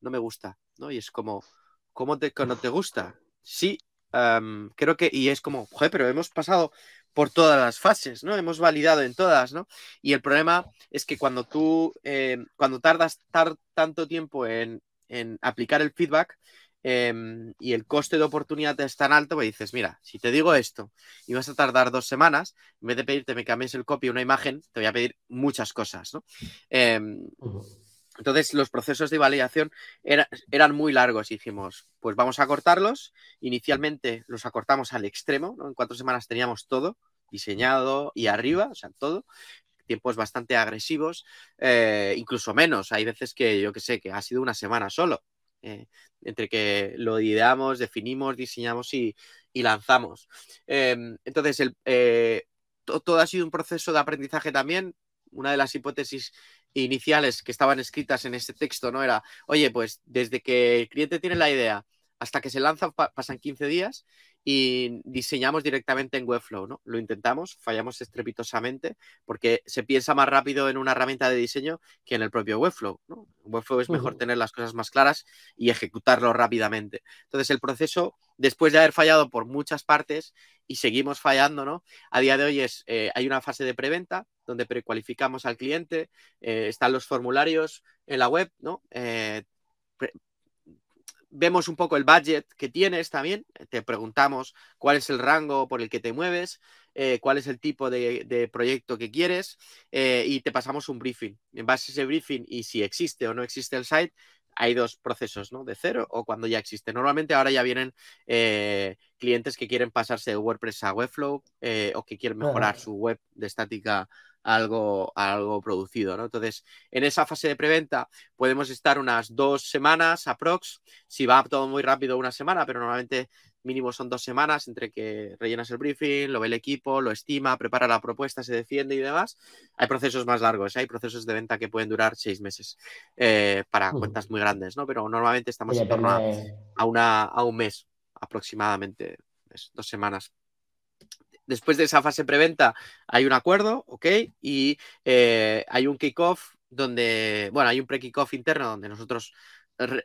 no me gusta, ¿no? Y es como, ¿cómo te, no te gusta? Sí, em, creo que, y es como, joder, pero hemos pasado por todas las fases, ¿no? Hemos validado en todas, ¿no? Y el problema es que cuando tú, em, cuando tardas tanto tiempo en, en aplicar el feedback, Em, y el coste de oportunidad es tan alto, pues dices, mira, si te digo esto y vas a tardar dos semanas, en vez de pedirte me cambies el copy una imagen, te voy a pedir muchas cosas, ¿no? Em, entonces, los procesos de validación eran muy largos y dijimos, pues vamos a cortarlos. Inicialmente los acortamos al extremo, ¿no? En cuatro semanas teníamos todo diseñado y arriba, o sea, todo tiempos bastante agresivos, eh, incluso menos. Hay veces que yo que sé, que ha sido una semana solo. Eh, entre que lo ideamos, definimos, diseñamos y, lanzamos. Em, entonces, el, eh, todo ha sido un proceso de aprendizaje también. Una de las hipótesis iniciales que estaban escritas en este texto no era, oye, pues desde que el cliente tiene la idea hasta que se lanza pasan 15 días y diseñamos directamente en Webflow, ¿no? Lo intentamos, fallamos estrepitosamente porque se piensa más rápido en una herramienta de diseño que en el propio Webflow, ¿no? En Webflow es mejor tener las cosas más claras y ejecutarlo rápidamente. Entonces, el proceso, después de haber fallado por muchas partes y seguimos fallando, ¿no? A día de hoy es, eh, hay una fase de preventa donde precualificamos al cliente, eh, están los formularios en la web, ¿no? Eh, vemos un poco el budget que tienes también, te preguntamos cuál es el rango por el que te mueves, eh, cuál es el tipo de, proyecto que quieres eh, y te pasamos un briefing. En base a ese briefing y si existe o no existe el site, hay dos procesos, ¿no? De cero o cuando ya existe. Normalmente ahora ya vienen eh, clientes que quieren pasarse de WordPress a Webflow o que quieren mejorar su web de estática algo, algo producido, ¿no? Entonces, en esa fase de preventa podemos estar unas dos semanas aprox, si va todo muy rápido una semana, pero normalmente mínimo son dos semanas entre que rellenas el briefing, lo ve el equipo, lo estima, prepara la propuesta, se defiende y demás. Hay procesos más largos, ¿eh? hay procesos de venta que pueden durar seis meses eh, para cuentas muy grandes, ¿no? Pero normalmente estamos en torno a, una, a un mes aproximadamente, dos semanas después de esa fase preventa hay un acuerdo, ¿ok? Y eh, hay un kickoff donde, bueno, hay un pre-kickoff interno donde nosotros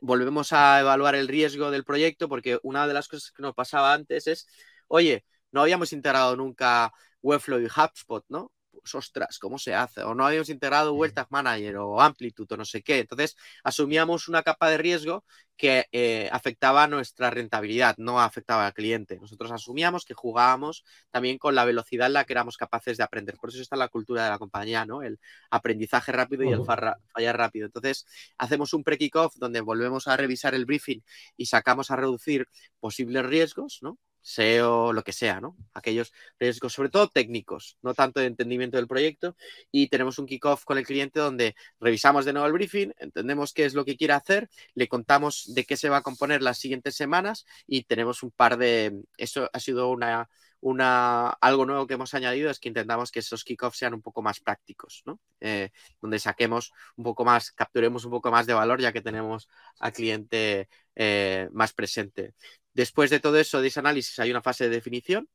volvemos a evaluar el riesgo del proyecto porque una de las cosas que nos pasaba antes es, oye, no habíamos integrado nunca Webflow y HubSpot, ¿no? Ostras, ¿cómo se hace? O no habíamos integrado Vueltas Manager o Amplitude o no sé qué. Entonces, asumíamos una capa de riesgo que eh, afectaba a nuestra rentabilidad, no afectaba al cliente. Nosotros asumíamos que jugábamos también con la velocidad en la que éramos capaces de aprender. Por eso está la cultura de la compañía, ¿no? El aprendizaje rápido y el fallar rápido. Entonces, hacemos un pre-kickoff donde volvemos a revisar el briefing y sacamos a reducir posibles riesgos, ¿no? SEO, lo que sea, ¿no? Aquellos riesgos, sobre todo técnicos, no tanto de entendimiento del proyecto. Y tenemos un kickoff con el cliente donde revisamos de nuevo el briefing, entendemos qué es lo que quiere hacer, le contamos de qué se va a componer las siguientes semanas y tenemos un par de. Eso ha sido una, una, algo nuevo que hemos añadido es que intentamos que esos kickoffs sean un poco más prácticos, ¿no? Eh, donde saquemos un poco más, capturemos un poco más de valor ya que tenemos al cliente eh, más presente. Después de todo eso, de ese análisis, hay una fase de definición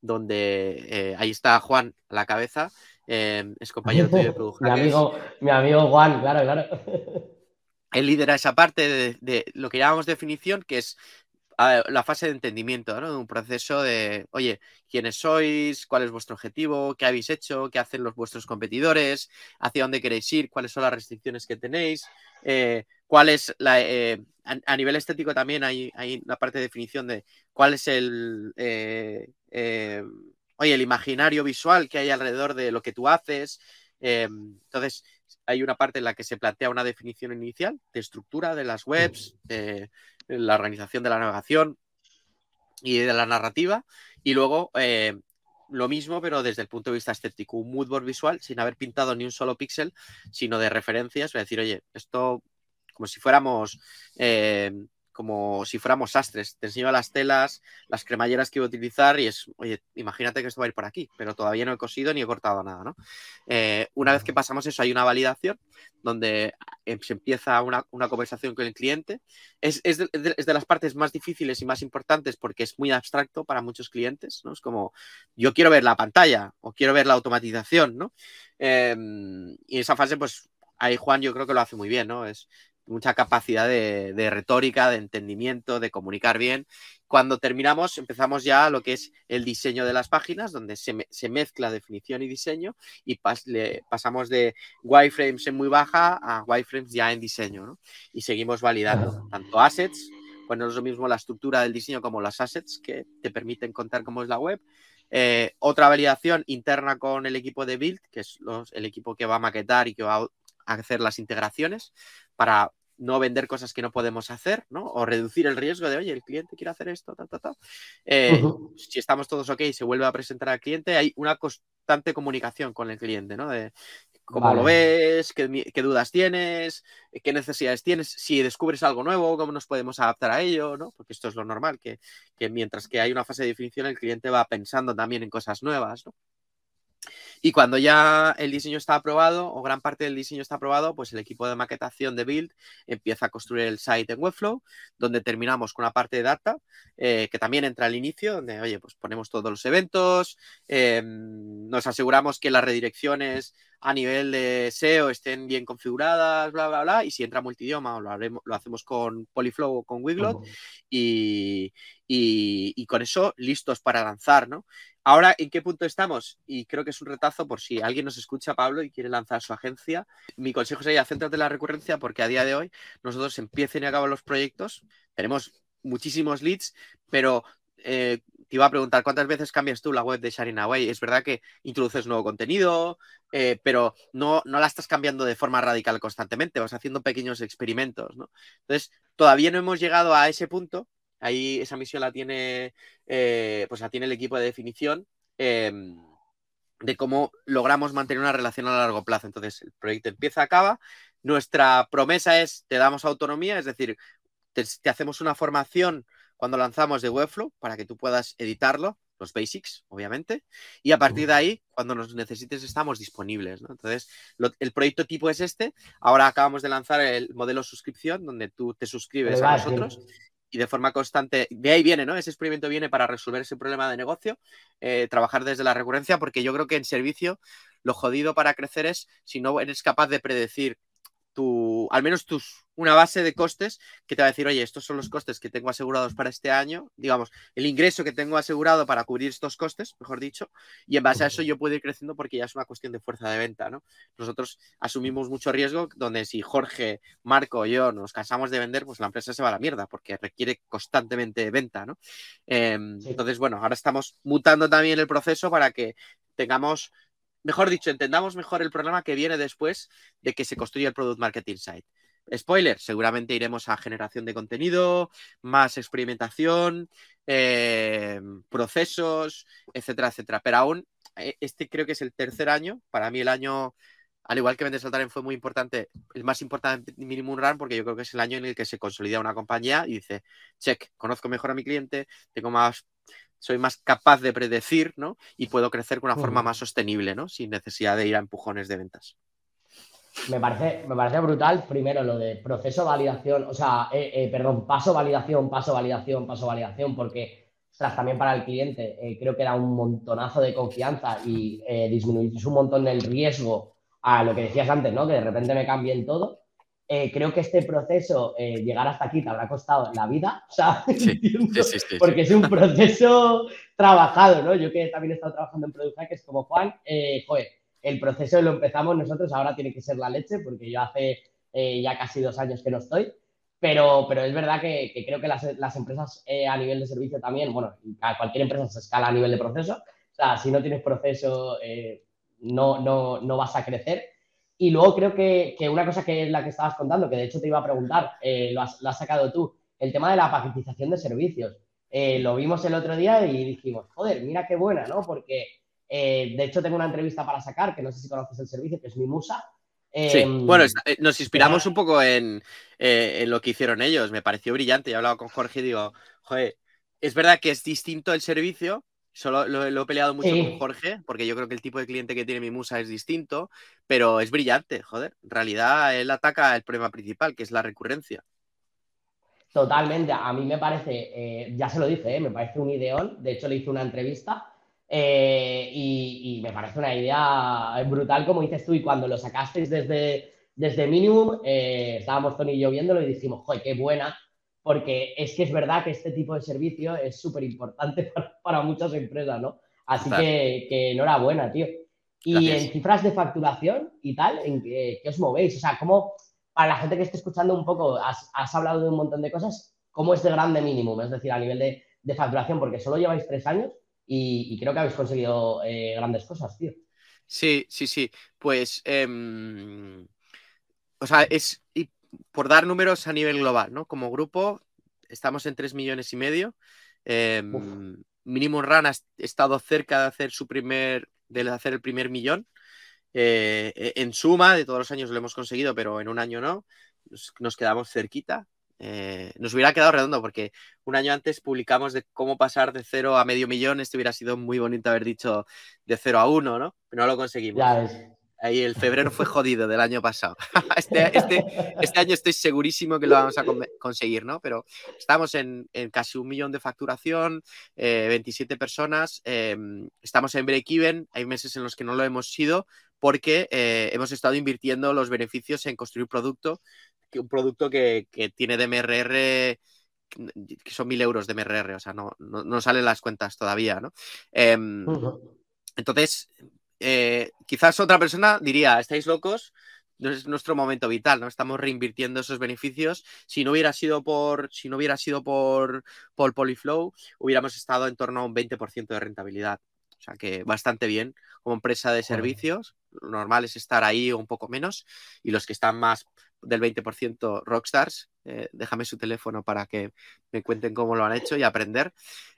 donde eh, ahí está Juan a la cabeza, eh, es compañero tuyo de producción. mi, amigo, mi amigo Juan, claro, claro. Él lidera esa parte de, lo que llamamos definición, que es la fase de entendimiento, ¿no? Un proceso de, oye, quiénes sois, cuál es vuestro objetivo, qué habéis hecho, qué hacen los vuestros competidores, hacia dónde queréis ir, cuáles son las restricciones que tenéis, eh, cuál es la... Eh, a, nivel estético también hay, hay, una parte de definición de cuál es el... Eh, oye, el imaginario visual que hay alrededor de lo que tú haces. entonces, hay una parte en la que se plantea una definición inicial de estructura de las webs, la organización de la navegación y de la narrativa. Y luego lo mismo, pero desde el punto de vista estético, un moodboard visual sin haber pintado ni un solo píxel, sino de referencias, voy decir, oye, esto como si fuéramos eh, como si fuéramos sastres. Te enseño las telas, las cremalleras que iba a utilizar y es, oye, imagínate que esto va a ir por aquí, pero todavía no he cosido ni he cortado nada, ¿no? Eh, una vez que pasamos eso, hay una validación donde eh, se empieza una, conversación con el cliente. Es, de, las partes más difíciles y más importantes porque es muy abstracto para muchos clientes, ¿no? Es como, yo quiero ver la pantalla o quiero ver la automatización, ¿no? Em, y esa fase, pues ahí Juan yo creo que lo hace muy bien, ¿no? Es mucha capacidad de, retórica, de entendimiento, de comunicar bien. Cuando terminamos, empezamos ya lo que es el diseño de las páginas, donde se, mezcla definición y diseño, y le, pasamos de wireframes en muy baja a wireframes ya en diseño, ¿no? Y seguimos validando tanto assets, pues no es lo mismo la estructura del diseño como las assets que te permiten contar cómo es la web. Eh, otra validación interna con el equipo de Build, que es el equipo que va a maquetar y que va a hacer las integraciones para no vender cosas que no podemos hacer, ¿no? O reducir el riesgo de, oye, el cliente quiere hacer esto, ta, ta, ta. Eh, si estamos todos ok, se vuelve a presentar al cliente, hay una constante comunicación con el cliente, ¿no? De cómo lo ves, qué, dudas tienes, qué necesidades tienes, si descubres algo nuevo, cómo nos podemos adaptar a ello, ¿no? Porque esto es lo normal, que, que mientras que hay una fase de definición, el cliente va pensando también en cosas nuevas, ¿no? Y cuando ya el diseño está aprobado o gran parte del diseño está aprobado, pues el equipo de maquetación de Build empieza a construir el site en Webflow, donde terminamos con una parte de data eh, que también entra al inicio, donde, oye, pues ponemos todos los eventos, em, nos aseguramos que las redirecciones a nivel de SEO estén bien configuradas, bla, bla, bla, y si entra multidioma lo, haremos, lo hacemos con Polyflow o con Wiglot, y, y, con eso listos para lanzar, ¿no? Ahora, ¿en qué punto estamos? Y creo que es un retazo por si alguien nos escucha, Pablo, y quiere lanzar su agencia. Mi consejo sería céntrate en la recurrencia porque a día de hoy nosotros empiecen y acaban los proyectos, tenemos muchísimos leads, pero eh, te iba a preguntar cuántas veces cambias tú la web de Sharing Away. Es verdad que introduces nuevo contenido, eh, pero no, no la estás cambiando de forma radical constantemente, vas haciendo pequeños experimentos, ¿no? Entonces, todavía no hemos llegado a ese punto. Ahí esa misión la tiene, eh, pues la tiene el equipo de definición em, de cómo logramos mantener una relación a largo plazo. Entonces, el proyecto empieza, acaba. Nuestra promesa es, te damos autonomía, es decir, te hacemos una formación cuando lanzamos de Webflow para que tú puedas editarlo, los basics, obviamente, y a partir de ahí, cuando nos necesites, estamos disponibles. Entonces, el proyecto tipo es este. Ahora acabamos de lanzar el modelo suscripción, donde tú te suscribes a nosotros. Y de forma constante, de ahí viene, ¿no? Ese experimento viene para resolver ese problema de negocio, eh, trabajar desde la recurrencia, porque yo creo que en servicio lo jodido para crecer es si no eres capaz de predecir al menos tus, una base de costes que te va a decir, oye, estos son los costes que tengo asegurados para este año, digamos, el ingreso que tengo asegurado para cubrir estos costes, mejor dicho, y en base a eso yo puedo ir creciendo porque ya es una cuestión de fuerza de venta, ¿no? Nosotros asumimos mucho riesgo donde si Jorge, Marco o yo nos cansamos de vender, pues la empresa se va a la mierda porque requiere constantemente venta, ¿no? Em, entonces, bueno, ahora estamos mutando también el proceso para que tengamos mejor dicho, entendamos mejor el problema que viene después de que se construya el Product Marketing Site. Spoiler, seguramente iremos a generación de contenido, más experimentación, eh, procesos, etcétera, etcétera. Pero aún, eh, este creo que es el tercer año. Para mí el año, al igual que Vende Saltaren fue muy importante, el más importante Minimum Run, porque yo creo que es el año en el que se consolida una compañía y dice, check, conozco mejor a mi cliente, tengo más soy más capaz de predecir, ¿no? Y puedo crecer con una forma más sostenible, ¿no? Sin necesidad de ir a empujones de ventas. Me parece, me parece brutal, primero, lo de proceso validación, o sea, eh, eh, perdón, paso validación, paso validación, paso validación, porque, ostras, también para el cliente eh, creo que da un montonazo de confianza y disminuís un montón el riesgo a lo que decías antes, ¿no? Que de repente me cambien todo. Eh, creo que este proceso, eh, llegar hasta aquí, te habrá costado la vida, o sea, porque es un proceso trabajado, ¿no? Yo que también he estado trabajando en Product es como Juan, eh, joder, el proceso lo empezamos nosotros, ahora tiene que ser la leche, porque yo hace ya casi dos años que no estoy, pero, pero es verdad que, creo que las, las empresas a nivel de servicio también, bueno, cualquier empresa se escala a nivel de proceso, o sea, si no tienes proceso, no, no, no vas a crecer. Y luego creo que, una cosa que es la que estabas contando, que de hecho te iba a preguntar, eh, lo, has, sacado tú, el tema de la paquetización de servicios. Eh, lo vimos el otro día y dijimos, joder, mira qué buena, ¿no? Porque eh, de hecho tengo una entrevista para sacar, que no sé si conoces el servicio, que es mi musa. sí, bueno, nos inspiramos un poco en, en, lo que hicieron ellos, me pareció brillante. Yo he hablado con Jorge y digo, joder, es verdad que es distinto el servicio, Solo lo, he peleado mucho con Jorge, porque yo creo que el tipo de cliente que tiene mi musa es distinto, pero es brillante, joder. En realidad, él ataca el problema principal, que es la recurrencia. Totalmente. A mí me parece, eh, ya se lo dije, eh, me parece un ideón. De hecho, le hice una entrevista eh, y, me parece una idea brutal, como dices tú. Y cuando lo sacasteis desde, desde Minimum, estábamos Tony y yo viéndolo y dijimos, joder, qué buena porque es que es verdad que este tipo de servicio es súper importante para, muchas empresas, ¿no? Así que, enhorabuena, tío. Y en cifras de facturación y tal, ¿en qué, os movéis? O sea, ¿cómo, para la gente que esté escuchando un poco, has, hablado de un montón de cosas, ¿cómo es de grande mínimo? Es decir, a nivel de, facturación, porque solo lleváis tres años y, creo que habéis conseguido eh, grandes cosas, tío. Sí, sí, sí. Pues, em, o sea, es, por dar números a nivel global, ¿no? Como grupo estamos en 3 millones y medio. Eh, Minimum Run ha estado cerca de hacer su primer, de hacer el primer millón. Eh, en suma, de todos los años lo hemos conseguido, pero en un año no. Nos, quedamos cerquita. eh, nos hubiera quedado redondo porque un año antes publicamos de cómo pasar de cero a medio millón. Este hubiera sido muy bonito haber dicho de cero a uno, ¿no? Pero no lo conseguimos. Ahí el febrero fue jodido del año pasado. Este, este, este, año estoy segurísimo que lo vamos a conseguir, ¿no? Pero estamos en, casi un millón de facturación, 27 eh, personas, em, estamos en break-even, hay meses en los que no lo hemos sido porque eh, hemos estado invirtiendo los beneficios en construir producto, un producto que, tiene de MRR que son mil euros de MRR, o sea, no, no, salen las cuentas todavía, ¿no? Em, entonces, eh, quizás otra persona diría, estáis locos, no es nuestro momento vital, ¿no? Estamos reinvirtiendo esos beneficios. Si no hubiera sido por, si no hubiera sido por, por Polyflow, hubiéramos estado en torno a un 20% de rentabilidad. O sea que bastante bien como empresa de servicios. Lo normal es estar ahí o un poco menos. Y los que están más del 20% rockstars, eh, déjame su teléfono para que me cuenten cómo lo han hecho y aprender.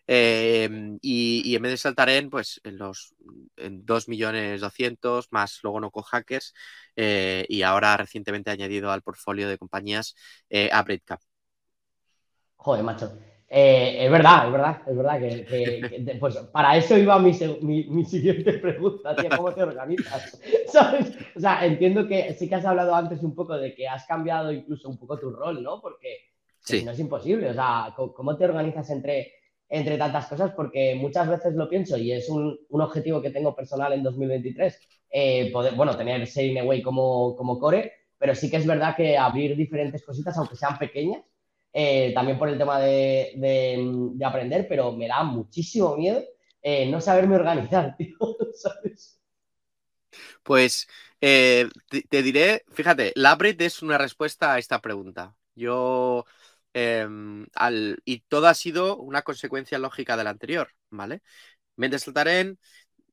Em, y, en vez de saltar en, pues, en los en 2 millones 200, más luego no hackers eh, y ahora recientemente añadido al portfolio de compañías eh, Cap. Joder, macho. Eh, es verdad, es verdad, es verdad que, pues para eso iba mi, mi, siguiente pregunta, tío, ¿cómo te organizas? ¿Sabes? O sea, entiendo que sí que has hablado antes un poco de que has cambiado incluso un poco tu rol, ¿no? Porque no es imposible, o sea, ¿cómo te organizas entre, entre tantas cosas? Porque muchas veces lo pienso y es un, un objetivo que tengo personal en 2023, eh, poder, bueno, tener Sailing Away como, como core, pero sí que es verdad que abrir diferentes cositas, aunque sean pequeñas, eh, también por el tema de, aprender, pero me da muchísimo miedo eh, no saberme organizar, tío, ¿sabes? Pues eh, te, diré, fíjate, Labrit es una respuesta a esta pregunta. Yo, em, y todo ha sido una consecuencia lógica de la anterior, ¿vale? Mendes Saltaren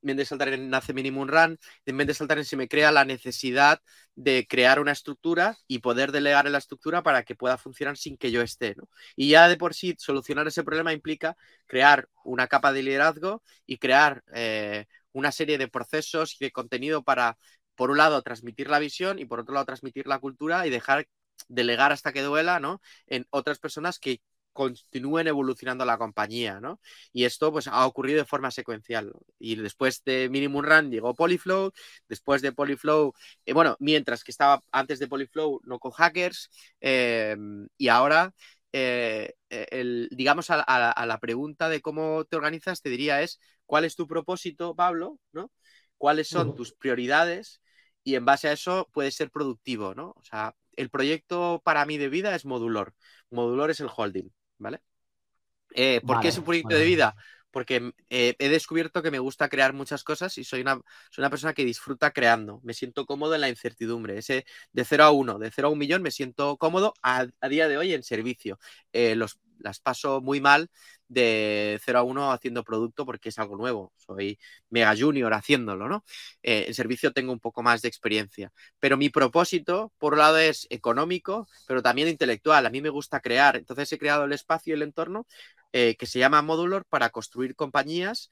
vez de saltar en nace minimum run, en vez de saltar en se me crea la necesidad de crear una estructura y poder delegar en la estructura para que pueda funcionar sin que yo esté. ¿no? Y ya de por sí solucionar ese problema implica crear una capa de liderazgo y crear eh, una serie de procesos y de contenido para, por un lado, transmitir la visión y por otro lado, transmitir la cultura y dejar delegar hasta que duela, ¿no? En otras personas que continúen evolucionando la compañía, ¿no? Y esto pues ha ocurrido de forma secuencial. Y después de Minimum Run llegó Polyflow, después de Polyflow, eh, bueno, mientras que estaba antes de Polyflow no con hackers, em, y ahora, eh, el, digamos, a, la pregunta de cómo te organizas, te diría es, ¿cuál es tu propósito, Pablo? ¿No? ¿Cuáles son tus prioridades? Y en base a eso puedes ser productivo, ¿no? O sea, el proyecto para mí de vida es Modulor. Modulor es el holding. ¿Vale? Eh, ¿Por qué es un proyecto de vida? Porque eh, he descubierto que me gusta crear muchas cosas y soy una, soy una persona que disfruta creando. Me siento cómodo en la incertidumbre. Ese de 0 a 1, de 0 a 1 millón, me siento cómodo a, día de hoy en servicio. Eh, los, las paso muy mal de 0 a 1 haciendo producto porque es algo nuevo. Soy mega junior haciéndolo, ¿no? Eh, en servicio tengo un poco más de experiencia. Pero mi propósito, por un lado, es económico, pero también intelectual. A mí me gusta crear. Entonces he creado el espacio y el entorno eh, que se llama Modular para construir compañías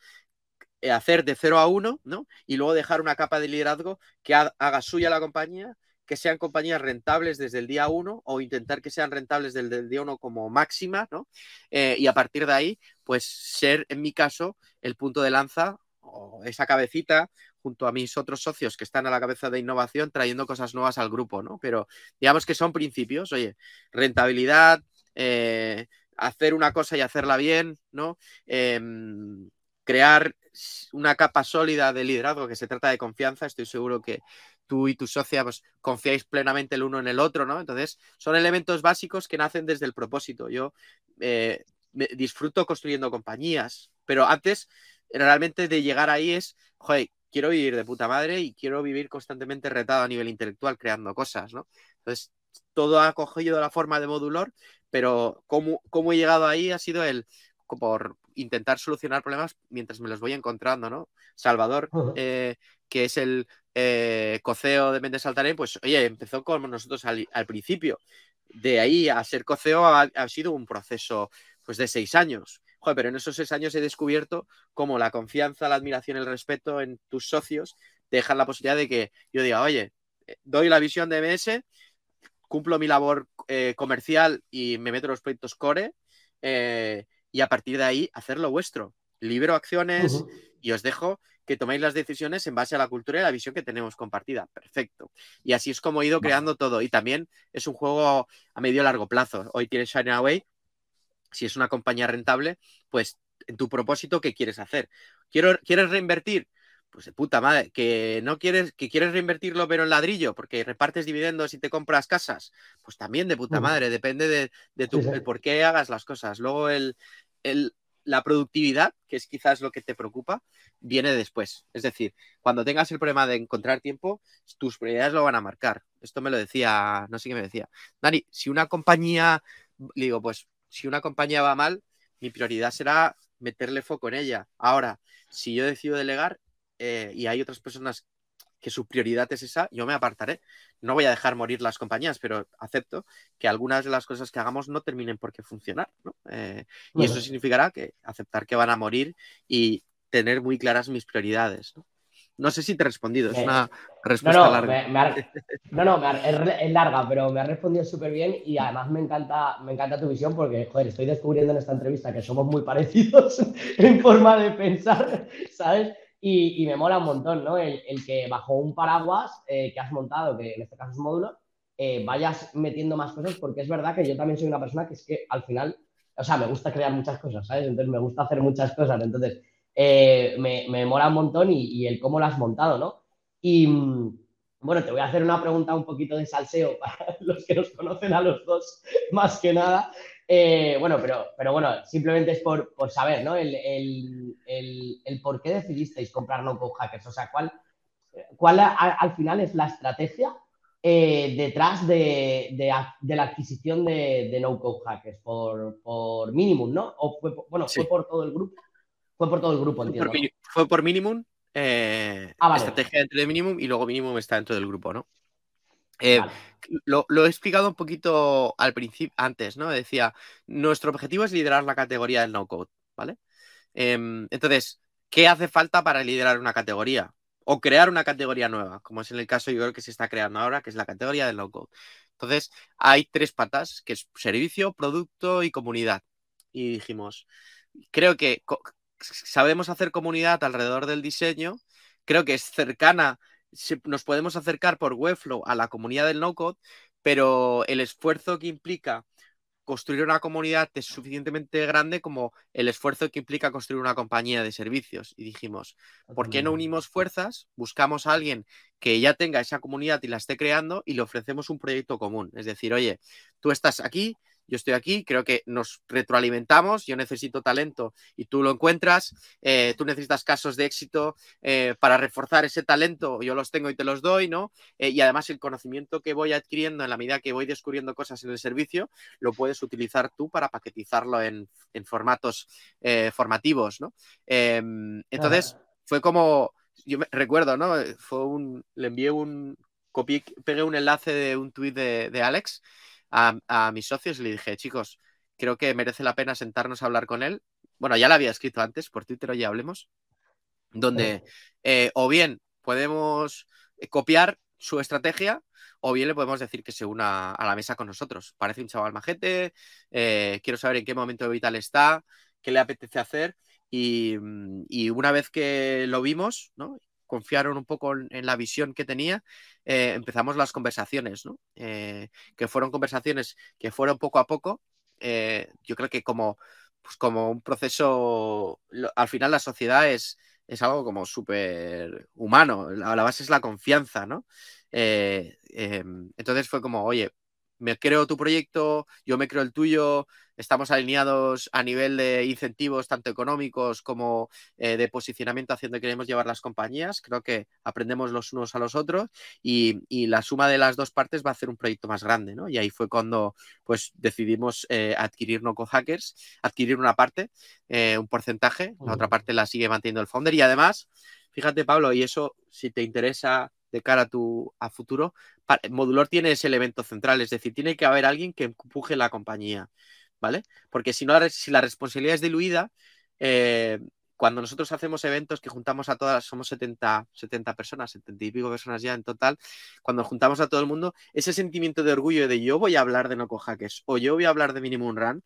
eh, hacer de 0 a 1, ¿no? Y luego dejar una capa de liderazgo que haga suya la compañía que sean compañías rentables desde el día uno o intentar que sean rentables desde el día uno como máxima, ¿no? Eh, y a partir de ahí, pues ser, en mi caso, el punto de lanza o esa cabecita junto a mis otros socios que están a la cabeza de innovación trayendo cosas nuevas al grupo, ¿no? Pero digamos que son principios, oye, rentabilidad, eh, hacer una cosa y hacerla bien, ¿no? Em, crear una capa sólida de liderazgo que se trata de confianza. Estoy seguro que tú y tu socia pues, confiáis plenamente el uno en el otro, ¿no? Entonces, son elementos básicos que nacen desde el propósito. Yo eh, disfruto construyendo compañías, pero antes, realmente de llegar ahí es, joder, quiero vivir de puta madre y quiero vivir constantemente retado a nivel intelectual creando cosas, ¿no? Entonces, todo ha cogido la forma de modulor, pero cómo, cómo he llegado ahí ha sido el por intentar solucionar problemas mientras me los voy encontrando, ¿no? Salvador, eh, que es el eh, coceo de Méndez Altarén, pues oye, empezó con nosotros al, principio. De ahí a ser coceo ha, sido un proceso pues de seis años. Joder, pero en esos seis años he descubierto cómo la confianza, la admiración, el respeto en tus socios dejan la posibilidad de que yo diga, oye, doy la visión de MS, cumplo mi labor eh, comercial y me meto en los proyectos core eh, y a partir de ahí hacer lo vuestro. Libero acciones y os dejo que toméis las decisiones en base a la cultura y la visión que tenemos compartida. Perfecto. Y así es como he ido creando todo. Y también es un juego a medio largo plazo. Hoy tienes Shining Away. Si es una compañía rentable, pues en tu propósito, ¿qué quieres hacer? ¿Quiero, ¿Quieres reinvertir? Pues de puta madre, que no quieres, que quieres reinvertirlo pero en ladrillo, porque repartes dividendos y te compras casas, pues también de puta madre, depende de, tu, por qué hagas las cosas. Luego el, la productividad, que es quizás lo que te preocupa, viene después. Es decir, cuando tengas el problema de encontrar tiempo, tus prioridades lo van a marcar. Esto me lo decía, no sé qué me decía. Dani, si una compañía, digo, pues si una compañía va mal, mi prioridad será meterle foco en ella. Ahora, si yo decido delegar eh, y hay otras personas que su prioridad es esa, yo me apartaré. No voy a dejar morir las compañías, pero acepto que algunas de las cosas que hagamos no terminen por qué funcionar. Eh, y eso significará que aceptar que van a morir y tener muy claras mis prioridades. ¿no? sé si te he respondido, es una respuesta larga. no, no, es, larga, pero me ha respondido súper bien y además me encanta, me encanta tu visión porque, joder, estoy descubriendo en esta entrevista que somos muy parecidos en forma de pensar, ¿sabes? Y, me mola un montón, ¿no? El, que bajo un paraguas eh, que has montado, que en este caso es módulo, eh, vayas metiendo más cosas, porque es verdad que yo también soy una persona que es que al final, o sea, me gusta crear muchas cosas, ¿sabes? Entonces me gusta hacer muchas cosas, entonces eh, me, me, mola un montón y, el cómo lo has montado, ¿no? Y bueno, te voy a hacer una pregunta un poquito de salseo para los que nos conocen a los dos, más que nada. Eh, bueno, pero, pero bueno, simplemente es por, saber, ¿no? El, por qué decidisteis comprar No Code Hackers. O sea, ¿cuál, cuál al final es la estrategia eh, detrás de, la adquisición de, No Code Hackers? Por, por Minimum, ¿no? O fue, bueno, fue por todo el grupo. Fue por todo el grupo, entiendo. Fue por Minimum. Eh, ah, Estrategia dentro de Minimum y luego Minimum está dentro del grupo, ¿no? Eh, lo, he explicado un poquito al principio, antes, ¿no? Decía, nuestro objetivo es liderar la categoría del no-code, ¿vale? Em, entonces, ¿qué hace falta para liderar una categoría? O crear una categoría nueva, como es en el caso yo creo que se está creando ahora, que es la categoría del no-code. Entonces, hay tres patas, que es servicio, producto y comunidad. Y dijimos, creo que sabemos hacer comunidad alrededor del diseño, creo que es cercana nos podemos acercar por Webflow a la comunidad del no-code, pero el esfuerzo que implica construir una comunidad es suficientemente grande como el esfuerzo que implica construir una compañía de servicios. Y dijimos, ¿por qué no unimos fuerzas? Buscamos a alguien que ya tenga esa comunidad y la esté creando y le ofrecemos un proyecto común. Es decir, oye, tú estás aquí, yo estoy aquí, creo que nos retroalimentamos, yo necesito talento y tú lo encuentras, eh, tú necesitas casos de éxito eh, para reforzar ese talento, yo los tengo y te los doy, ¿no? Eh, y además el conocimiento que voy adquiriendo en la medida que voy descubriendo cosas en el servicio, lo puedes utilizar tú para paquetizarlo en, formatos formativos, ¿no? Entonces, fue como, yo me, recuerdo, ¿no? Fue un, le envié un, copié, pegué un enlace de un tuit de, de Alex a, mis socios y le dije, chicos, creo que merece la pena sentarnos a hablar con él. Bueno, ya lo había escrito antes por Twitter, ya hablemos, donde eh, o bien podemos eh, copiar su estrategia o bien le podemos decir que se una a la mesa con nosotros. Parece un chaval majete, eh, quiero saber en qué momento vital está, qué le apetece hacer y, mm, y, una vez que lo vimos, ¿no? Confiaron un poco en, la visión que tenía, eh, empezamos las conversaciones, ¿no? Eh, que fueron conversaciones que fueron poco a poco. Eh, yo creo que como, pues como un proceso, al final la sociedad es, es algo como súper humano, la, la, base es la confianza, ¿no? Em, entonces fue como, oye, me creo tu proyecto, yo me creo el tuyo, estamos alineados a nivel de incentivos tanto económicos como eh, de posicionamiento hacia donde queremos llevar las compañías. Creo que aprendemos los unos a los otros y, la suma de las dos partes va a hacer un proyecto más grande, ¿no? Y ahí fue cuando pues decidimos eh, adquirir Noco Hackers, adquirir una parte, eh, un porcentaje, la otra parte la sigue manteniendo el founder y además, fíjate Pablo, y eso si te interesa de cara a tu a futuro, Modular tiene ese elemento central, es decir, tiene que haber alguien que empuje la compañía. ¿vale? Porque si no, si la responsabilidad es diluida, eh, cuando nosotros hacemos eventos que juntamos a todas, somos 70, 70 personas, 70 y pico personas ya en total, cuando juntamos a todo el mundo, ese sentimiento de orgullo de yo voy a hablar de no hackers o yo voy a hablar de Minimum Run,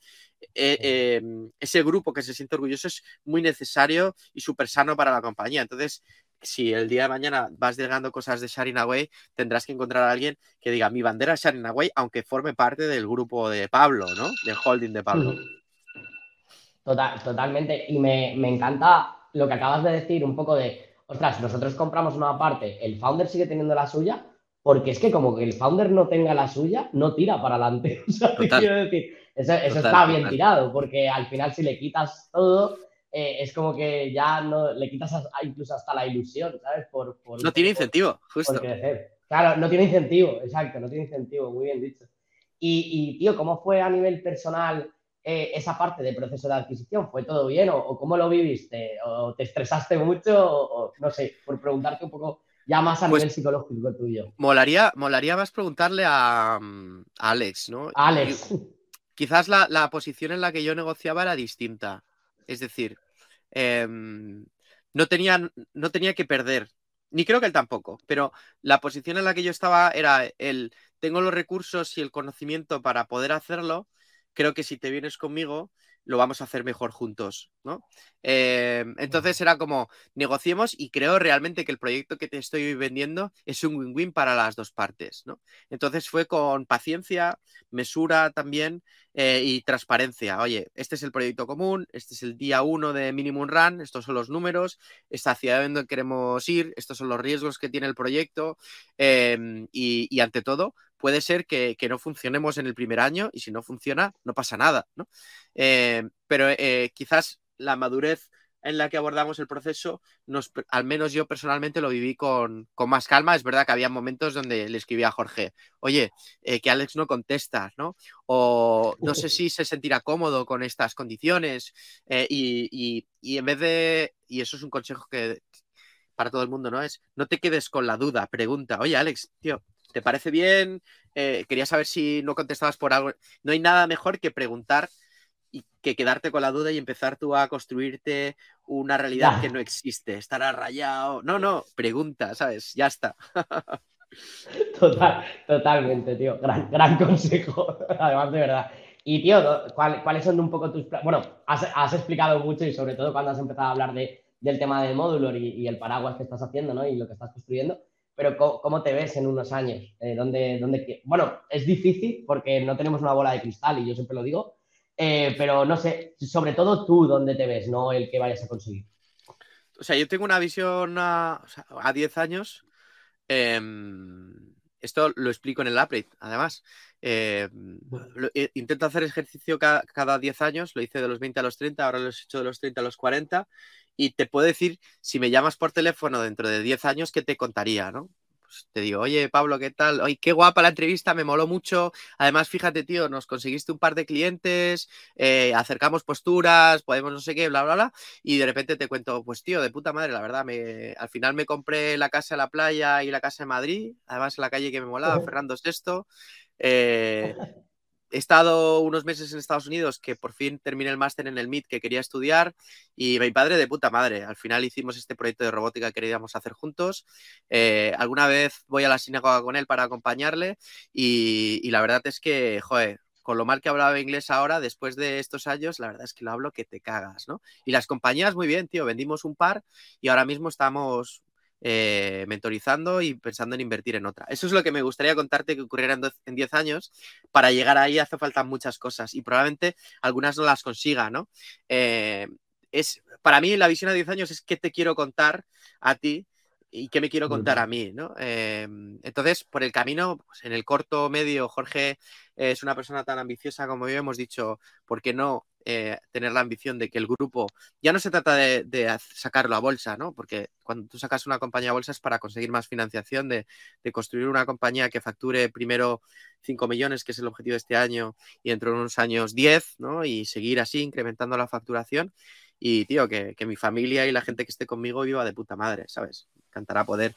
eh, em, ese grupo que se siente orgulloso es muy necesario y súper sano para la compañía. Entonces, si el día de mañana vas delegando cosas de Sharing Away, tendrás que encontrar a alguien que diga mi bandera es Sharing Away, aunque forme parte del grupo de Pablo, ¿no? Del holding de Pablo. Total, totalmente. Y me, encanta lo que acabas de decir, un poco de, ostras, nosotros compramos una parte, el founder sigue teniendo la suya, porque es que como que el founder no tenga la suya, no tira para adelante. quiero decir, eso, está bien tirado, porque al final si le quitas todo, eh, es como que ya no le quitas incluso hasta la ilusión, ¿sabes? Por, no tiene incentivo, justo. Claro, no tiene incentivo, exacto, no tiene incentivo, muy bien dicho. Y, tío, ¿cómo fue a nivel personal eh, esa parte del proceso de adquisición? ¿Fue todo bien o, cómo lo viviste? ¿O te estresaste mucho? O, no sé, por preguntarte un poco ya más a pues nivel psicológico tuyo. Molaría, molaría más preguntarle a, a Alex, ¿no? Alex. quizás la, la posición en la que yo negociaba era distinta. Es decir, em, no, tenía, no tenía que perder, ni creo que él tampoco, pero la posición en la que yo estaba era el, tengo los recursos y el conocimiento para poder hacerlo, creo que si te vienes conmigo, lo vamos a hacer mejor juntos, ¿no? Eh, entonces era como, negociemos y creo realmente que el proyecto que te estoy vendiendo es un win-win para las dos partes, ¿no? Entonces fue con paciencia, mesura también eh, y transparencia. Oye, este es el proyecto común, este es el día uno de Minimum Run, estos son los números, esta hacia dónde queremos ir, estos son los riesgos que tiene el proyecto em, y ante todo, puede ser que, no funcionemos en el primer año y si no funciona, no pasa nada, ¿no? Eh, pero eh, quizás la madurez en la que abordamos el proceso, nos, al menos yo personalmente lo viví con, más calma. Es verdad que había momentos donde le escribía a Jorge, oye, eh, que Alex no contesta, ¿no? O no sé si se sentirá cómodo con estas condiciones. y, y, en vez de, y eso es un consejo que para todo el mundo, ¿no? Es no te quedes con la duda, pregunta, oye, Alex, tío, ¿Te parece bien? Eh, quería saber si no contestabas por algo. No hay nada mejor que preguntar que quedarte con la duda y empezar tú a construirte una realidad que no existe. Estará rayado. No, no, pregunta, ¿sabes? Ya está. Total, totalmente, tío. Gran, gran consejo, además de verdad. Y, tío, ¿cuáles son un poco tus Bueno, has, explicado mucho y sobre todo cuando has empezado a hablar de, del tema del módulo y, y, el paraguas que estás haciendo, ¿no? Y lo que estás construyendo pero ¿cómo, te ves en unos años? Eh, ¿dónde, Bueno, es difícil porque no tenemos una bola de cristal y yo siempre lo digo, eh, pero no sé, sobre todo tú, ¿dónde te ves? No el que vayas a conseguir. O sea, yo tengo una visión a, 10 años. Em, esto lo explico en el upgrade, además. Em, eh, intento hacer ejercicio cada, cada 10 años, lo hice de los 20 a los 30, ahora lo he hecho de los 30 a los 40 y te puedo decir, si me llamas por teléfono dentro de 10 años, ¿qué te contaría, no? Pues te digo, oye, Pablo, ¿qué tal? Oye, qué guapa la entrevista, me moló mucho. Además, fíjate, tío, nos conseguiste un par de clientes, eh, acercamos posturas, podemos no sé qué, bla, bla, bla. Y de repente te cuento, pues, tío, de puta madre, la verdad, me, al final me compré la casa de la playa y la casa de Madrid, además en la calle que me molaba, Fernando VI. Eh, he estado unos meses en Estados Unidos que por fin terminé el máster en el MIT que quería estudiar y mi padre de puta madre. Al final hicimos este proyecto de robótica que queríamos hacer juntos. Eh, alguna vez voy a la sinagoga con él para acompañarle y, la verdad es que, joder, con lo mal que hablaba inglés ahora, después de estos años, la verdad es que lo hablo que te cagas, ¿no? Y las compañías, muy bien, tío, vendimos un par y ahora mismo estamos eh, mentorizando y pensando en invertir en otra. Eso es lo que me gustaría contarte que ocurriera en 10 años. Para llegar ahí hace falta muchas cosas y probablemente algunas no las consiga, ¿no? Eh, es, para mí la visión a 10 años es qué te quiero contar a ti y qué me quiero contar a mí, ¿no? Eh, entonces, por el camino, pues, en el corto, medio, Jorge es una persona tan ambiciosa como yo, hemos dicho, ¿por qué no eh, tener la ambición de que el grupo, ya no se trata de, sacarlo a bolsa, ¿no? Porque cuando tú sacas una compañía a bolsa es para conseguir más financiación, de, construir una compañía que facture primero 5 millones, que es el objetivo de este año, y dentro de unos años 10, ¿no? Y seguir así, incrementando la facturación. Y, tío, que mi familia y la gente que esté conmigo viva de puta madre, ¿sabes? Encantará poder.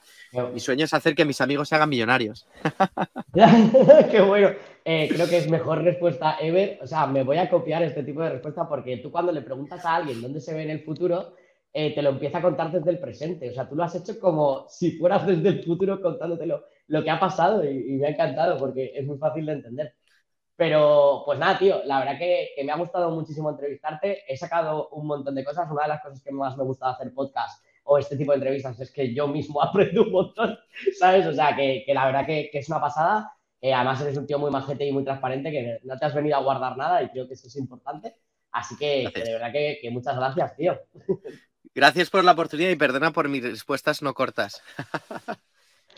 Mi sueño es hacer que mis amigos se hagan millonarios. Qué bueno. Eh, creo que es mejor respuesta ever. O sea, me voy a copiar este tipo de respuesta porque tú cuando le preguntas a alguien dónde se ve en el futuro, eh, te lo empieza a contar desde el presente. O sea, tú lo has hecho como si fueras desde el futuro contándotelo lo que ha pasado y, me ha encantado porque es muy fácil de entender. Pero, pues nada, tío, la verdad que, me ha gustado muchísimo entrevistarte. He sacado un montón de cosas. Una de las cosas que más me gusta hacer podcast o este tipo de entrevistas es que yo mismo aprendo un montón, ¿sabes? O sea, que, la verdad que, es una pasada. Eh, además, eres un tío muy majete y muy transparente, que no te has venido a guardar nada y creo que eso es importante. Así que, de verdad que, muchas gracias, tío. Gracias por la oportunidad y perdona por mis respuestas no cortas.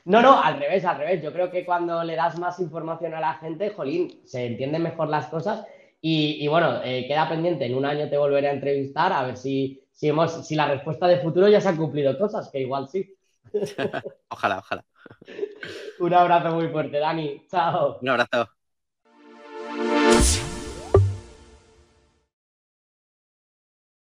No, no, al revés, al revés. Yo creo que cuando le das más información a la gente, jolín, se entienden mejor las cosas. Y, bueno, eh, queda pendiente, en un año te volveré a entrevistar a ver si, si, hemos, si la respuesta de futuro ya se han cumplido cosas, que igual sí. ojalá, ojalá. Un abrazo muy fuerte, Dani. Chao. Un abrazo.